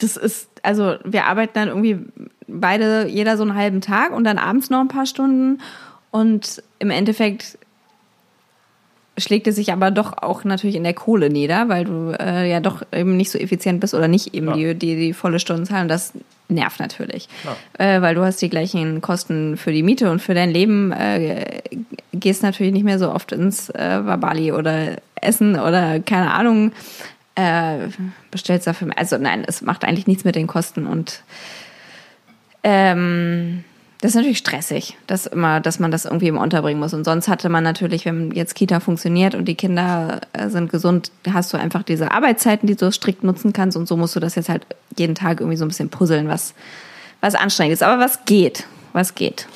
das ist, also wir arbeiten dann irgendwie beide, jeder so einen halben Tag und dann abends noch ein paar Stunden. Und im Endeffekt schlägt es sich aber doch auch natürlich in der Kohle nieder, weil du äh, ja doch eben nicht so effizient bist oder nicht eben Ja. die, die, die volle Stundenzahl und das nervt natürlich. Klar. Äh, weil du hast die gleichen Kosten für die Miete und für dein Leben, äh, gehst natürlich nicht mehr so oft ins äh, Wabali oder Essen oder keine Ahnung, äh, bestellst dafür, also nein, es macht eigentlich nichts mit den Kosten und ähm, das ist natürlich stressig, dass immer, dass man das irgendwie immer unterbringen muss. Und sonst hatte man natürlich, wenn jetzt Kita funktioniert und die Kinder äh, sind gesund, hast du einfach diese Arbeitszeiten, die du strikt nutzen kannst. Und so musst du das jetzt halt jeden Tag irgendwie so ein bisschen puzzeln, was, was anstrengend ist. Aber was geht? Was geht?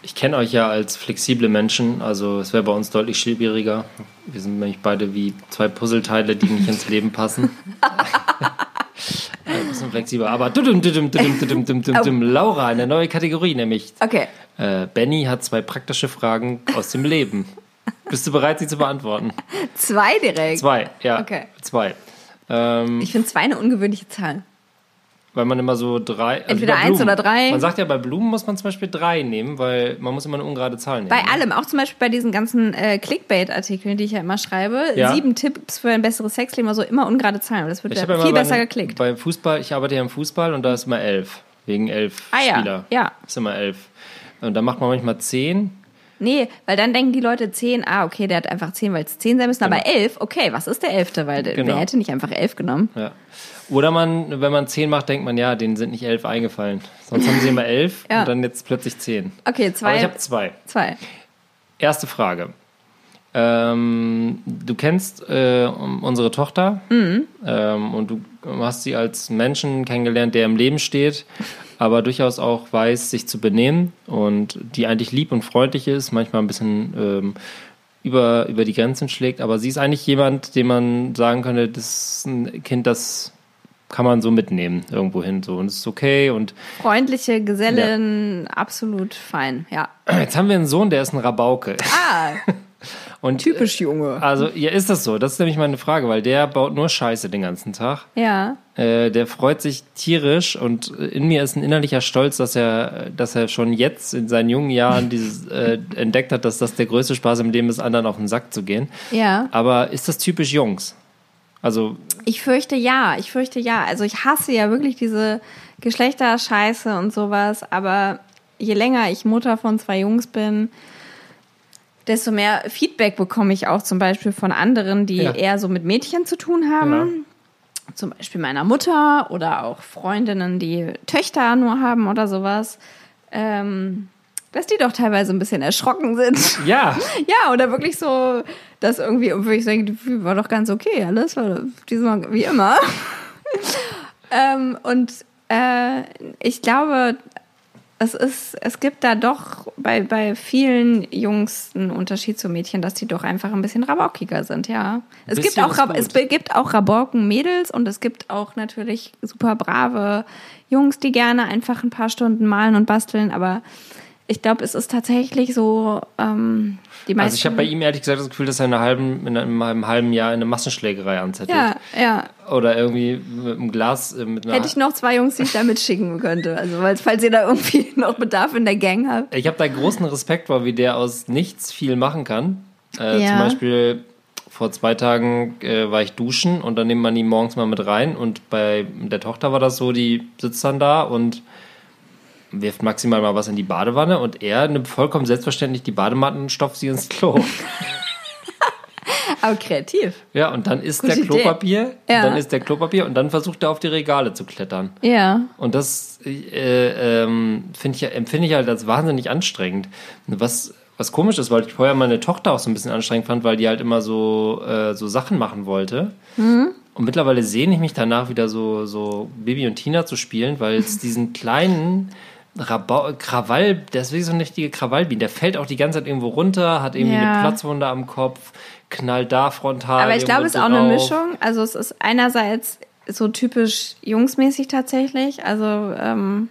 Ich kenne euch ja als flexible Menschen, also es wäre bei uns deutlich schwieriger. Wir sind nämlich beide wie zwei Puzzleteile, die nicht ins Leben passen. Bisschen flexibler. Aber dudum, dudum, dudum, dudum. Laura, eine neue Kategorie, nämlich Okay. äh, Benny hat zwei praktische Fragen aus dem Leben. Bist du bereit, sie zu beantworten? Zwei direkt. Zwei, ja. Okay. Zwei. Ähm, Ich finde zwei eine ungewöhnliche Zahl. Weil man immer so drei. also Entweder bei eins oder drei. Man sagt ja, bei Blumen muss man zum Beispiel drei nehmen, weil man muss immer eine ungerade Zahl nehmen. Bei ne? allem, auch zum Beispiel bei diesen ganzen äh, Clickbait-Artikeln, die ich ja immer schreibe. Ja. Sieben Tipps für ein besseres Sexleben, also immer ungerade Zahlen. aber Das wird ja viel besser bei, geklickt. Beim Fußball, ich arbeite ja im Fußball und da ist immer elf. Wegen elf Ah ja, Spieler. ja. Ist immer elf. Und da macht man manchmal zehn. Nee, weil dann denken die Leute 10, ah, okay, der hat einfach 10, weil es 10 sein müssen, aber 11, okay, was ist der 11.? Weil der- Genau. wer hätte nicht einfach 11 genommen? Ja. Oder man, wenn man zehn macht, denkt man, ja, denen sind nicht elf eingefallen. Sonst haben sie immer elf Ja. und dann jetzt plötzlich zehn. Okay, Aber zwei. ich habe zwei. zwei. Erste Frage. Ähm, du kennst äh, unsere Tochter Mhm. ähm, und du hast sie als Menschen kennengelernt, der im Leben steht, aber durchaus auch weiß, sich zu benehmen und die eigentlich lieb und freundlich ist, manchmal ein bisschen ähm, über, über die Grenzen schlägt, aber sie ist eigentlich jemand, dem man sagen könnte, das ist ein Kind, das kann man so mitnehmen irgendwo hin so und es ist okay und Freundliche Gesellin, absolut fein, ja. jetzt haben wir einen Sohn, der ist ein Rabauke Ah, und typisch Junge. Also, ja, ist das so? Das ist nämlich meine Frage, weil der baut nur Scheiße den ganzen Tag. Ja. Äh, der freut sich tierisch und in mir ist ein innerlicher Stolz, dass er, dass er schon jetzt in seinen jungen Jahren dieses, äh, entdeckt hat, dass das der größte Spaß im Leben ist, anderen auf den Sack zu gehen. Ja. Aber ist das typisch Jungs? Also, Ich fürchte ja, ich fürchte ja. Also ich hasse ja wirklich diese Geschlechterscheiße und sowas, aber je länger ich Mutter von zwei Jungs bin, desto mehr Feedback bekomme ich auch zum Beispiel von anderen, die Ja. eher so mit Mädchen zu tun haben. Genau. Zum Beispiel meiner Mutter oder auch Freundinnen, die Töchter nur haben oder sowas. Ähm, dass die doch teilweise ein bisschen erschrocken sind. ja, Ja, oder wirklich so, dass irgendwie, und wirklich denke, war doch ganz okay, alles war diesmal wie immer. ähm, und äh, ich glaube, es ist, es gibt da doch bei, bei vielen Jungs einen Unterschied zu Mädchen, dass die doch einfach ein bisschen rabaukiger sind, ja. Es gibt auch, Rab- es gibt auch Rabauken-Mädels und es gibt auch natürlich super brave Jungs, die gerne einfach ein paar Stunden malen und basteln, aber ich glaube, es ist tatsächlich so, ähm, die meisten. also ich habe bei ihm ehrlich gesagt das Gefühl, dass er in, einer halben, in einem, einem halben Jahr eine Massenschlägerei anzettelt. Ja, ja. Oder irgendwie mit einem Glas, äh, mit einer Hätte ich noch zwei Jungs, die ich da mitschicken könnte. Also, weil, falls ihr da irgendwie noch Bedarf in der Gang habt. Ich habe da großen Respekt vor, wie der aus nichts viel machen kann. Äh, Ja. Zum Beispiel vor zwei Tagen äh, war ich duschen und dann nimmt man ihn morgens mal mit rein und bei der Tochter war das so, die sitzt dann da und wirft maximal mal was in die Badewanne und er nimmt vollkommen selbstverständlich die Badematten und stopft sie ins Klo. Aber kreativ. Ja, und dann ist Gute der. Klopapier, Ja. dann ist der Klopapier und dann versucht er auf die Regale zu klettern. Ja. Und das äh, ähm, finde ich, empfinde ich halt als wahnsinnig anstrengend. Was, was komisch ist, weil ich vorher meine Tochter auch so ein bisschen anstrengend fand, weil die halt immer so, äh, so Sachen machen wollte. Und mittlerweile sehne ich mich danach wieder so, so Bibi und Tina zu spielen, weil es diesen kleinen Rabau Krawall, der ist wirklich so eine richtige Krawallbiene. Der fällt auch die ganze Zeit irgendwo runter, hat irgendwie Ja. eine Platzwunde am Kopf, knallt da frontal. Aber ich glaube, es ist auch eine. Mischung. Also, es ist einerseits so typisch jungsmäßig tatsächlich. Also, ähm,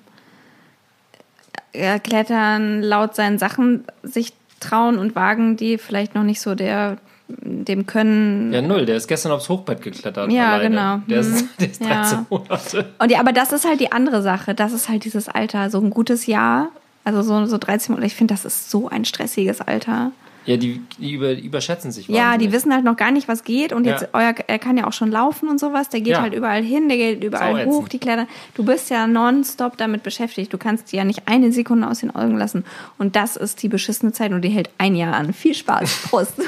klettern, laut seinen Sachen sich trauen und wagen, die vielleicht noch nicht so der, dem Können. Ja, null. Der ist gestern aufs Hochbett geklettert. Ja, alleine. genau. Der ist, Mhm. der ist Ja. 13 Monate. Und ja, aber das ist halt die andere Sache. Das ist halt dieses Alter, so ein gutes Jahr. Also so, so 13 Monate. Ich finde, das ist so ein stressiges Alter. Ja, die, die über, überschätzen sich. Ja, die wissen halt noch gar nicht, was geht. Und jetzt, Ja. euer, er kann ja auch schon laufen und sowas. Der geht Ja. halt überall hin, der geht überall hoch, die klettern. Du bist ja nonstop damit beschäftigt. Du kannst die ja nicht eine Sekunde aus den Augen lassen. Und das ist die beschissene Zeit und die hält ein Jahr an. Viel Spaß. Prost.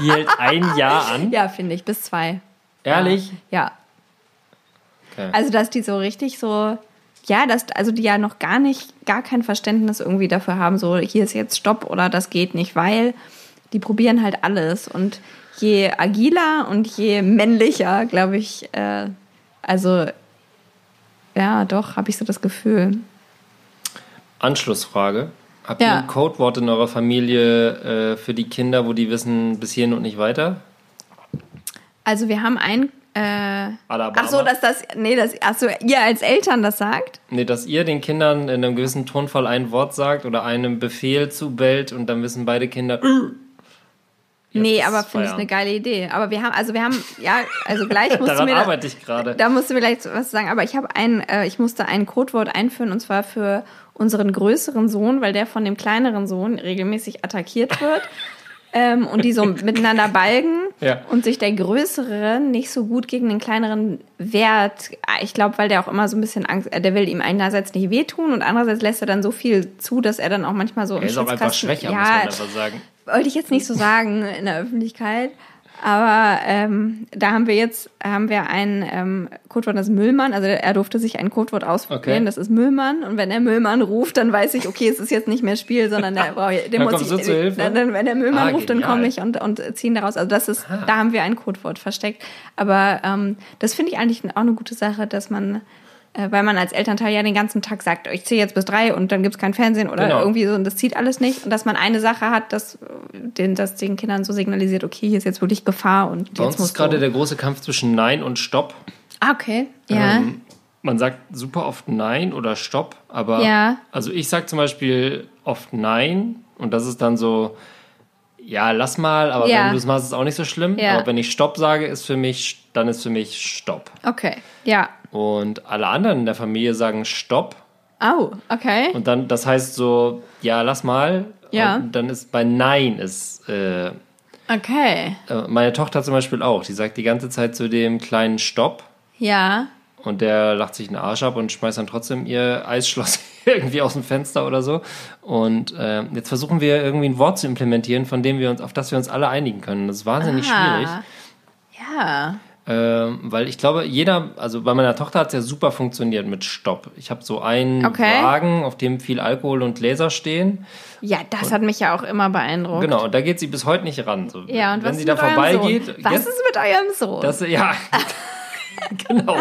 Die hält ein Jahr an. ja, finde ich, bis zwei. Ehrlich? Ja. Okay. Also, dass die so richtig so, ja, dass, also die ja noch gar nicht, gar kein Verständnis irgendwie dafür haben, so hier ist jetzt Stopp oder das geht nicht, weil die probieren halt alles. Und je agiler und je männlicher, glaube ich, äh, also ja, doch, habe ich so das Gefühl. Anschlussfrage. Habt Ja. ihr ein Codewort in eurer Familie äh, für die Kinder, wo die wissen, bis hierhin und nicht weiter? Also wir haben ein, äh, ach so, dass das, nee, das, ach so, ihr als Eltern das sagt? Nee, dass ihr den Kindern in einem gewissen Tonfall ein Wort sagt oder einem Befehl zubellt und dann wissen beide Kinder. Jetzt nee, aber finde ich eine geile Idee. Aber wir haben, also wir haben, ja, also gleich musst du Daran mir da- arbeite ich gerade. Da musst du mir gleich was sagen, aber ich habe ein, äh, ich musste ein Codewort einführen und zwar für unseren größeren Sohn, weil der von dem kleineren Sohn regelmäßig attackiert wird ähm, und die so miteinander balgen Ja. und sich der größere nicht so gut gegen den kleineren wehrt. Ich glaube, weil der auch immer so ein bisschen Angst, äh, der will ihm einerseits nicht wehtun und andererseits lässt er dann so viel zu, dass er dann auch manchmal so Er im ist auch einfach schwächer, muss ja, man einfach sagen. wollte ich jetzt nicht so sagen in der Öffentlichkeit. Aber ähm, da haben wir jetzt haben wir ein ähm, Codewort, das ist Müllmann. Also er durfte sich ein Codewort ausprobieren, Okay. das ist Müllmann. Und wenn er Müllmann ruft, dann weiß ich, okay, es ist jetzt nicht mehr Spiel, sondern der, ich- dem Dann muss ich, zur Hilfe? Dann, dann, wenn der Müllmann Ah, ruft, dann genial. komme ich und, und ziehen daraus. Also das ist, da haben wir ein Codewort versteckt. Aber ähm, das finde ich eigentlich auch eine gute Sache, dass man weil man als Elternteil ja den ganzen Tag sagt, ich zähle jetzt bis drei und dann gibt's kein Fernsehen oder Genau. irgendwie so und das zieht alles nicht. Und dass man eine Sache hat, dass den, das den Kindern so signalisiert, okay, hier ist jetzt wirklich Gefahr und Bei uns jetzt musst ist gerade der große Kampf zwischen Nein und Stopp. Ah, okay. Ja. Ähm, man sagt super oft Nein oder Stopp, aber Ja. also ich sage zum Beispiel oft Nein und das ist dann so, ja, lass mal, aber Ja. wenn du es machst, ist es auch nicht so schlimm. Ja. Aber wenn ich Stopp sage, ist für mich, dann ist für mich Stopp. Okay. Ja. Und alle anderen in der Familie sagen Stopp Oh, okay. und dann, das heißt so, ja, lass mal. Ja. Und dann ist bei Nein ist äh, Okay. äh, meine Tochter zum Beispiel auch. Die sagt die ganze Zeit zu dem kleinen Stopp. Ja. Und der lacht sich den Arsch ab und schmeißt dann trotzdem ihr Eisschloss irgendwie aus dem Fenster oder so. Und äh, jetzt versuchen wir irgendwie ein Wort zu implementieren, von dem wir uns, auf das wir uns alle einigen können. Das ist wahnsinnig schwierig. Ah. Ja. Ähm, weil ich glaube, jeder, also bei meiner Tochter hat es ja super funktioniert mit Stopp. Ich habe so einen Okay. Wagen, auf dem viel Alkohol und Gläser stehen. Ja, das hat mich ja auch immer beeindruckt. Genau, und da geht sie bis heute nicht ran. So, Ja, und wenn was sie ist da vorbeigeht? Was jetzt- ist mit eurem Sohn? Das, ja, genau.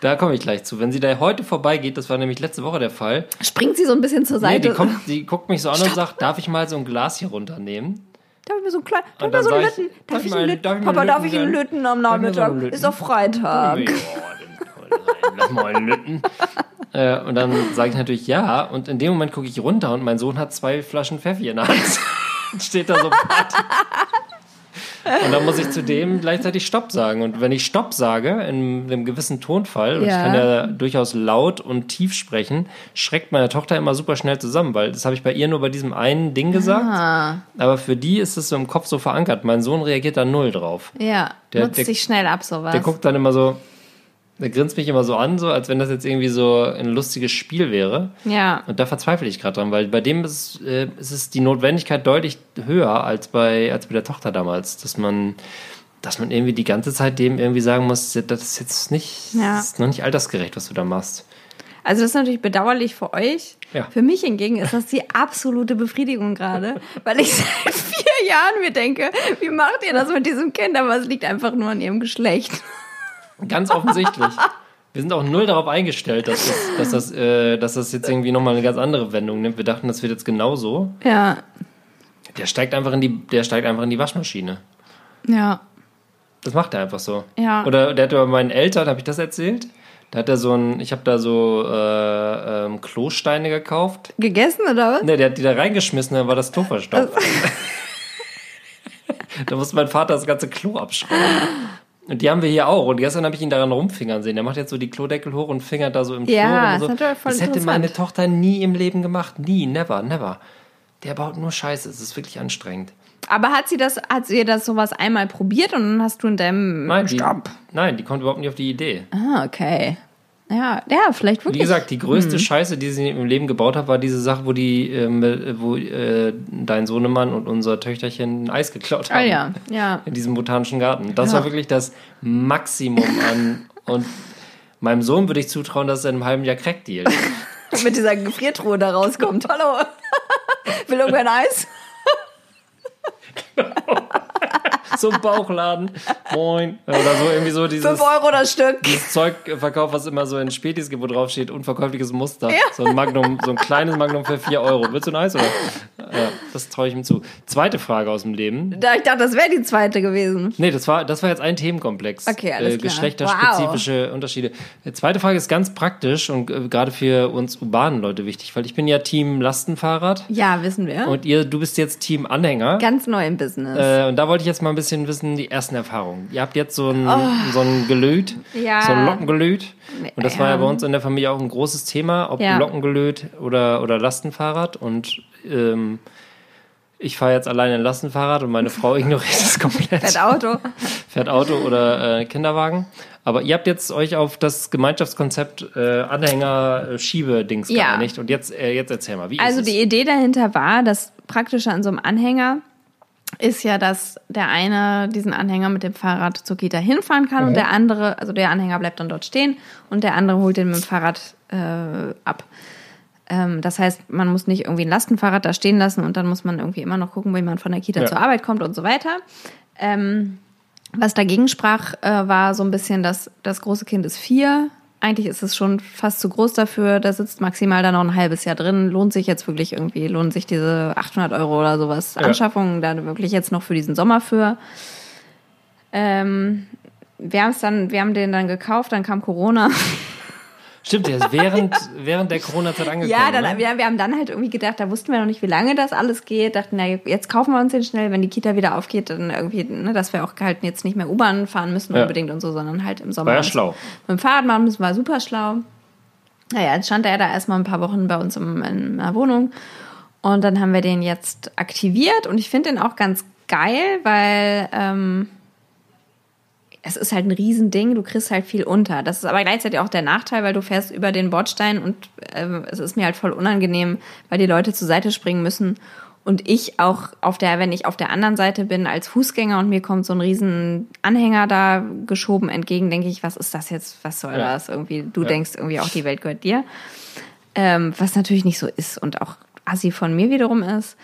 Da komme ich gleich zu. Wenn sie da heute vorbeigeht, das war nämlich letzte Woche der Fall, Springt sie so ein bisschen zur nee, Seite? die, kommt, die guckt mich so an und sagt, darf ich mal so ein Glas hier runternehmen? Darf ich mir so ein klein, darf mir so einen Lütten? Darf ich einen Lütten? darf ich mal Papa, darf ich einen Lütten am Nachmittag? Ist doch Freitag. Den- lass mal einen Lütten. Äh, und dann sage ich natürlich ja. Und in dem Moment gucke ich runter und mein Sohn hat zwei Flaschen Pfeffi in der Hand. Steht da so Party. Und dann muss ich zu dem gleichzeitig Stopp sagen. Und wenn ich Stopp sage, in einem gewissen Tonfall, und ich kann ja durchaus laut und tief sprechen, schreckt meine Tochter immer super schnell zusammen, weil das habe ich bei ihr nur bei diesem einen Ding gesagt. Ah, Aber für die ist es so im Kopf so verankert. Mein Sohn reagiert da null drauf. ja, Der- nutzt der- sich schnell ab, sowas. Der guckt dann immer so, der grinst mich immer so an, so als wenn das jetzt irgendwie so ein lustiges Spiel wäre. ja, Und da verzweifle ich gerade dran, weil bei dem ist, äh, ist es die Notwendigkeit deutlich höher als bei, als bei der Tochter damals, dass man, dass man irgendwie die ganze Zeit dem irgendwie sagen muss, das ist jetzt nicht, Ja. das ist noch nicht altersgerecht, was du da machst. Also das ist natürlich bedauerlich für euch. Ja. Für mich hingegen ist das die absolute Befriedigung gerade, weil ich seit vier Jahren mir denke, wie macht ihr das mit diesem Kind? Aber es liegt einfach nur an ihrem Geschlecht. Ganz offensichtlich. Wir sind auch null darauf eingestellt, dass das, dass das, äh, dass das jetzt irgendwie nochmal eine ganz andere Wendung nimmt. Wir dachten, das wird jetzt genauso. Ja, Der steigt einfach in die, der steigt einfach in die Waschmaschine. ja. Das macht er einfach so. Ja. Oder der hat bei meinen Eltern, habe ich das erzählt? Da hat er so ein, ich habe da so äh, ähm, Klosteine gekauft. Gegessen oder was? Ne, der hat die da reingeschmissen, dann war das Klo verstopft. da musste mein Vater das ganze Klo abschrauben. Und die haben wir hier auch. Und gestern habe ich ihn daran rumfingern sehen. Der macht jetzt so die Klodeckel hoch und fingert da so im Klo. Ja, so. voll das hätte meine Tochter nie im Leben gemacht. Nie, never, never. der baut nur Scheiße. Es ist wirklich anstrengend. Aber hat sie das, hat sie das sowas einmal probiert und dann hast du in deinem Nein, die, Stopp. nein, die kommt überhaupt nicht auf die Idee. Ah, okay. Ja, ja, vielleicht wirklich. Wie gesagt, die größte Scheiße, die sie im Leben gebaut hat, war diese Sache, wo die, äh, wo äh, dein Sohnemann und unser Töchterchen Eis geklaut haben. Ah ja, ja. In diesem botanischen Garten. Das Ja. war wirklich das Maximum an. Und meinem Sohn würde ich zutrauen, dass er in einem halben Jahr Crackdeal. Mit dieser Gefriertruhe da rauskommt. Hallo. Will irgendwer ein Eis? so ein Bauchladen. Moin. Oder so irgendwie so dieses. Fünf Euro das Stück. dieses Zeug verkauft, was immer so in Spätis gibt, wo drauf steht, unverkäufliches Muster. So ein Magnum, so ein kleines Magnum für 4 Euro. Willst du ein Eis oder? Ja, das traue ich ihm zu. Zweite Frage aus dem Leben. Da, ich dachte, das wäre die zweite gewesen. Nee, das war, das war jetzt ein Themenkomplex. Okay, alles äh, klar. Geschlechterspezifische Unterschiede. Die zweite Frage ist ganz praktisch und äh, gerade für uns urbanen Leute wichtig, weil ich bin ja Team Lastenfahrrad Ja, wissen wir. und ihr, du bist jetzt Team Anhänger. Ganz neu im Business. Äh, und da wollte ich jetzt mal ein bisschen wissen, die ersten Erfahrungen. Ihr habt jetzt so ein, so ein Gelöt, Oh. Ja. so ein Lockengelöt. Und das war ja bei uns in der Familie auch ein großes Thema, ob Ja. Lockengelöt oder, oder Lastenfahrrad. Und ähm, ich fahre jetzt alleine ein Lastenfahrrad und meine Frau ignoriert es komplett. Fährt Auto. Fährt Auto oder äh, Kinderwagen. Aber ihr habt jetzt euch auf das Gemeinschaftskonzept äh, Anhänger-Schiebe-Dings Ja. geeinigt. Und jetzt, äh, jetzt erzähl mal, wie Also die Idee dahinter war, das Praktische an so einem Anhänger ist ja, dass der eine diesen Anhänger mit dem Fahrrad zur Kita hinfahren kann und der andere, also der Anhänger bleibt dann dort stehen und der andere holt den mit dem Fahrrad äh, ab. Ähm, das heißt, man muss nicht irgendwie ein Lastenfahrrad da stehen lassen und dann muss man irgendwie immer noch gucken, wie man von der Kita Ja. zur Arbeit kommt und so weiter. Ähm, was dagegen sprach, äh, war so ein bisschen, dass das große Kind ist vier. Eigentlich ist es schon fast zu groß dafür. Da sitzt maximal dann noch ein halbes Jahr drin. Lohnt sich jetzt wirklich irgendwie, lohnt sich diese 800 Euro oder sowas Ja. Anschaffung da wirklich jetzt noch für diesen Sommer für. Ähm, wir haben es dann, wir haben den dann gekauft, dann kam Corona. Stimmt, der ist während, während der Corona-Zeit angekommen. Ja, dann, ne? wir, wir haben dann halt irgendwie gedacht, da wussten wir noch nicht, wie lange das alles geht. Dachten, na, jetzt kaufen wir uns den schnell, wenn die Kita wieder aufgeht, dann irgendwie, ne, dass wir auch halt jetzt nicht mehr U-Bahn fahren müssen Ja. unbedingt und so, sondern halt im Sommer. War ja schlau. Mit dem Fahrrad machen müssen, war super schlau. Naja, jetzt stand er da erstmal ein paar Wochen bei uns in der Wohnung. Und dann haben wir den jetzt aktiviert und ich finde den auch ganz geil, weil ähm, es ist halt ein Riesending, du kriegst halt viel unter. Das ist aber gleichzeitig auch der Nachteil, weil du fährst über den Bordstein und äh, es ist mir halt voll unangenehm, weil die Leute zur Seite springen müssen. Und ich auch auf der, wenn ich auf der anderen Seite bin als Fußgänger und mir kommt so ein riesen Anhänger da geschoben entgegen, denke ich, was ist das jetzt? Was soll Ja. das? Irgendwie, du Ja. denkst irgendwie auch, die Welt gehört dir. Ähm, was natürlich nicht so ist und auch assi von mir wiederum ist.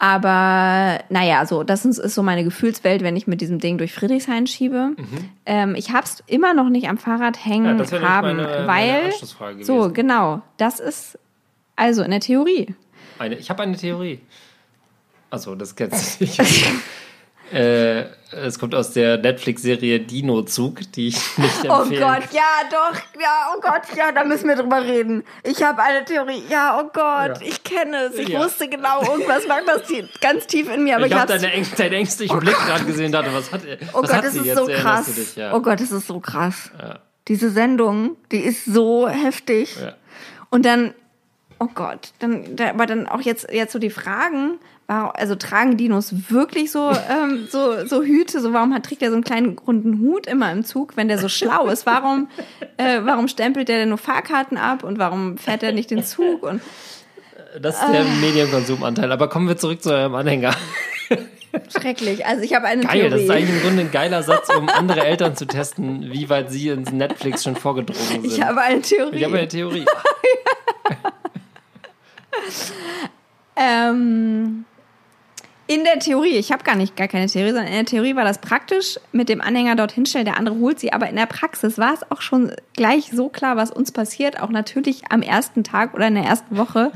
Aber naja, so, das ist, ist so meine Gefühlswelt, wenn ich mit diesem Ding durch Friedrichshain schiebe. Ähm, ich hab's immer noch nicht am Fahrrad Mhm. Ja, hängen nämlich haben, meine- meine weil Anschlussfrage so genau, das ist also in der Theorie. Eine, ich habe eine Theorie. Achso, das kennst du nicht. Äh, es kommt aus der Netflix-Serie Dino-Zug, die ich nicht Oh empfehlen Gott, ja doch, ja, oh Gott, ja, da müssen wir drüber reden. Ich habe eine Theorie, ja, oh Gott, Ja. ich kenne es, ich Ja. wusste genau, irgendwas macht das ganz tief in mir, aber Ich ich, habe deine, Äng deinen ängstlichen Blick gerade gesehen, dachte, was hat, er- Oh was Gott, das ist jetzt? so krass. du dich? Ja. Oh Gott, das ist so krass. Diese Sendung, die ist so heftig. Und dann, oh Gott, dann, da, aber dann auch jetzt, jetzt so die Fragen, also tragen Dinos wirklich so, ähm, so, so Hüte? So, warum hat, trägt er so einen kleinen runden Hut immer im Zug, wenn der so schlau ist? Warum, äh, warum stempelt der denn nur Fahrkarten ab und warum fährt er nicht den Zug? Und Das ist der Ah. Medienkonsumanteil. Aber kommen wir zurück zu eurem Anhänger. schrecklich. Also ich habe eine Geil, Theorie. das ist eigentlich im Grunde ein geiler Satz, um andere Eltern zu testen, wie weit sie ins Netflix schon vorgedrungen sind. ich habe eine Theorie. ich habe eine Theorie. Ähm, in der Theorie, ich habe gar nicht gar keine Theorie, sondern in der Theorie war das praktisch mit dem Anhänger dorthin stellen, der andere holt sie. Aber in der Praxis war es auch schon gleich so klar, was uns passiert, auch natürlich am ersten Tag oder in der ersten Woche.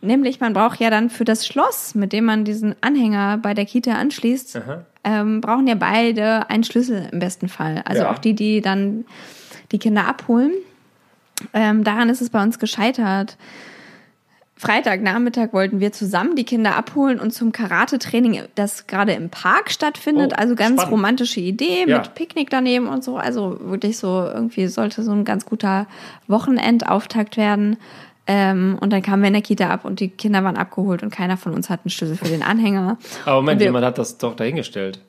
Nämlich, man braucht ja dann für das Schloss, mit dem man diesen Anhänger bei der Kita anschließt, ähm, brauchen ja beide einen Schlüssel im besten Fall. Also Ja. auch die, die dann die Kinder abholen. Ähm, daran ist es bei uns gescheitert. Freitagnachmittag wollten wir zusammen die Kinder abholen und zum Karate-Training, das gerade im Park stattfindet. Oh, also ganz spannend. romantische Idee Ja. mit Picknick daneben und so. Also wirklich so irgendwie sollte so ein ganz guter Wochenendauftakt werden. Ähm, und dann kamen wir in der Kita ab und die Kinder waren abgeholt und keiner von uns hat einen Schlüssel für den Anhänger. Aber Moment, wir- jemand hat das doch dahingestellt.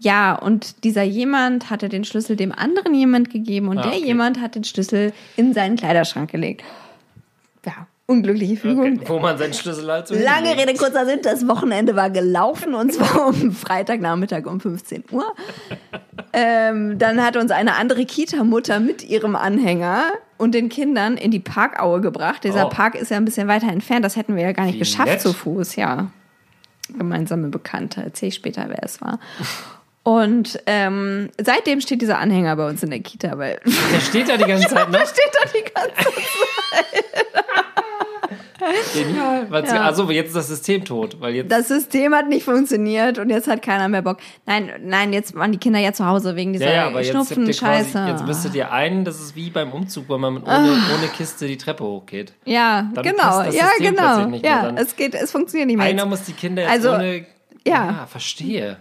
Ja, und dieser jemand hatte den Schlüssel dem anderen jemand gegeben und Ah, der okay. jemand hat den Schlüssel in seinen Kleiderschrank gelegt. Unglückliche Fügung. Wo man seinen Schlüssel halt so Lange hinlegt. Rede, kurzer Sinn, das Wochenende war gelaufen und zwar um Freitagnachmittag um 15 Uhr. Ähm, dann hat uns eine andere Kita-Mutter mit ihrem Anhänger und den Kindern in die Parkaue gebracht. Dieser Oh. Park ist ja ein bisschen weiter entfernt, das hätten wir ja gar nicht Wie geschafft nett. zu Fuß, ja. Gemeinsame Bekannte, erzähle ich später, wer es war. Und ähm, seitdem steht dieser Anhänger bei uns in der Kita, weil Der steht da die ganze Zeit noch. steht da die ganze Genial. Ja. Also jetzt ist das System tot, weil jetzt Das System hat nicht funktioniert und jetzt hat keiner mehr Bock. Nein, nein, jetzt waren die Kinder ja zu Hause wegen dieser ja, ja, aber jetzt ihr quasi, jetzt müsstet ihr einen, das ist wie beim Umzug, wenn man ohne, ohne Kiste die Treppe hochgeht. Ja, Dann genau, ja, System genau. Ja, es geht, es funktioniert nicht mehr. Einer Jetzt. muss die Kinder jetzt Also, ohne. ja. verstehe.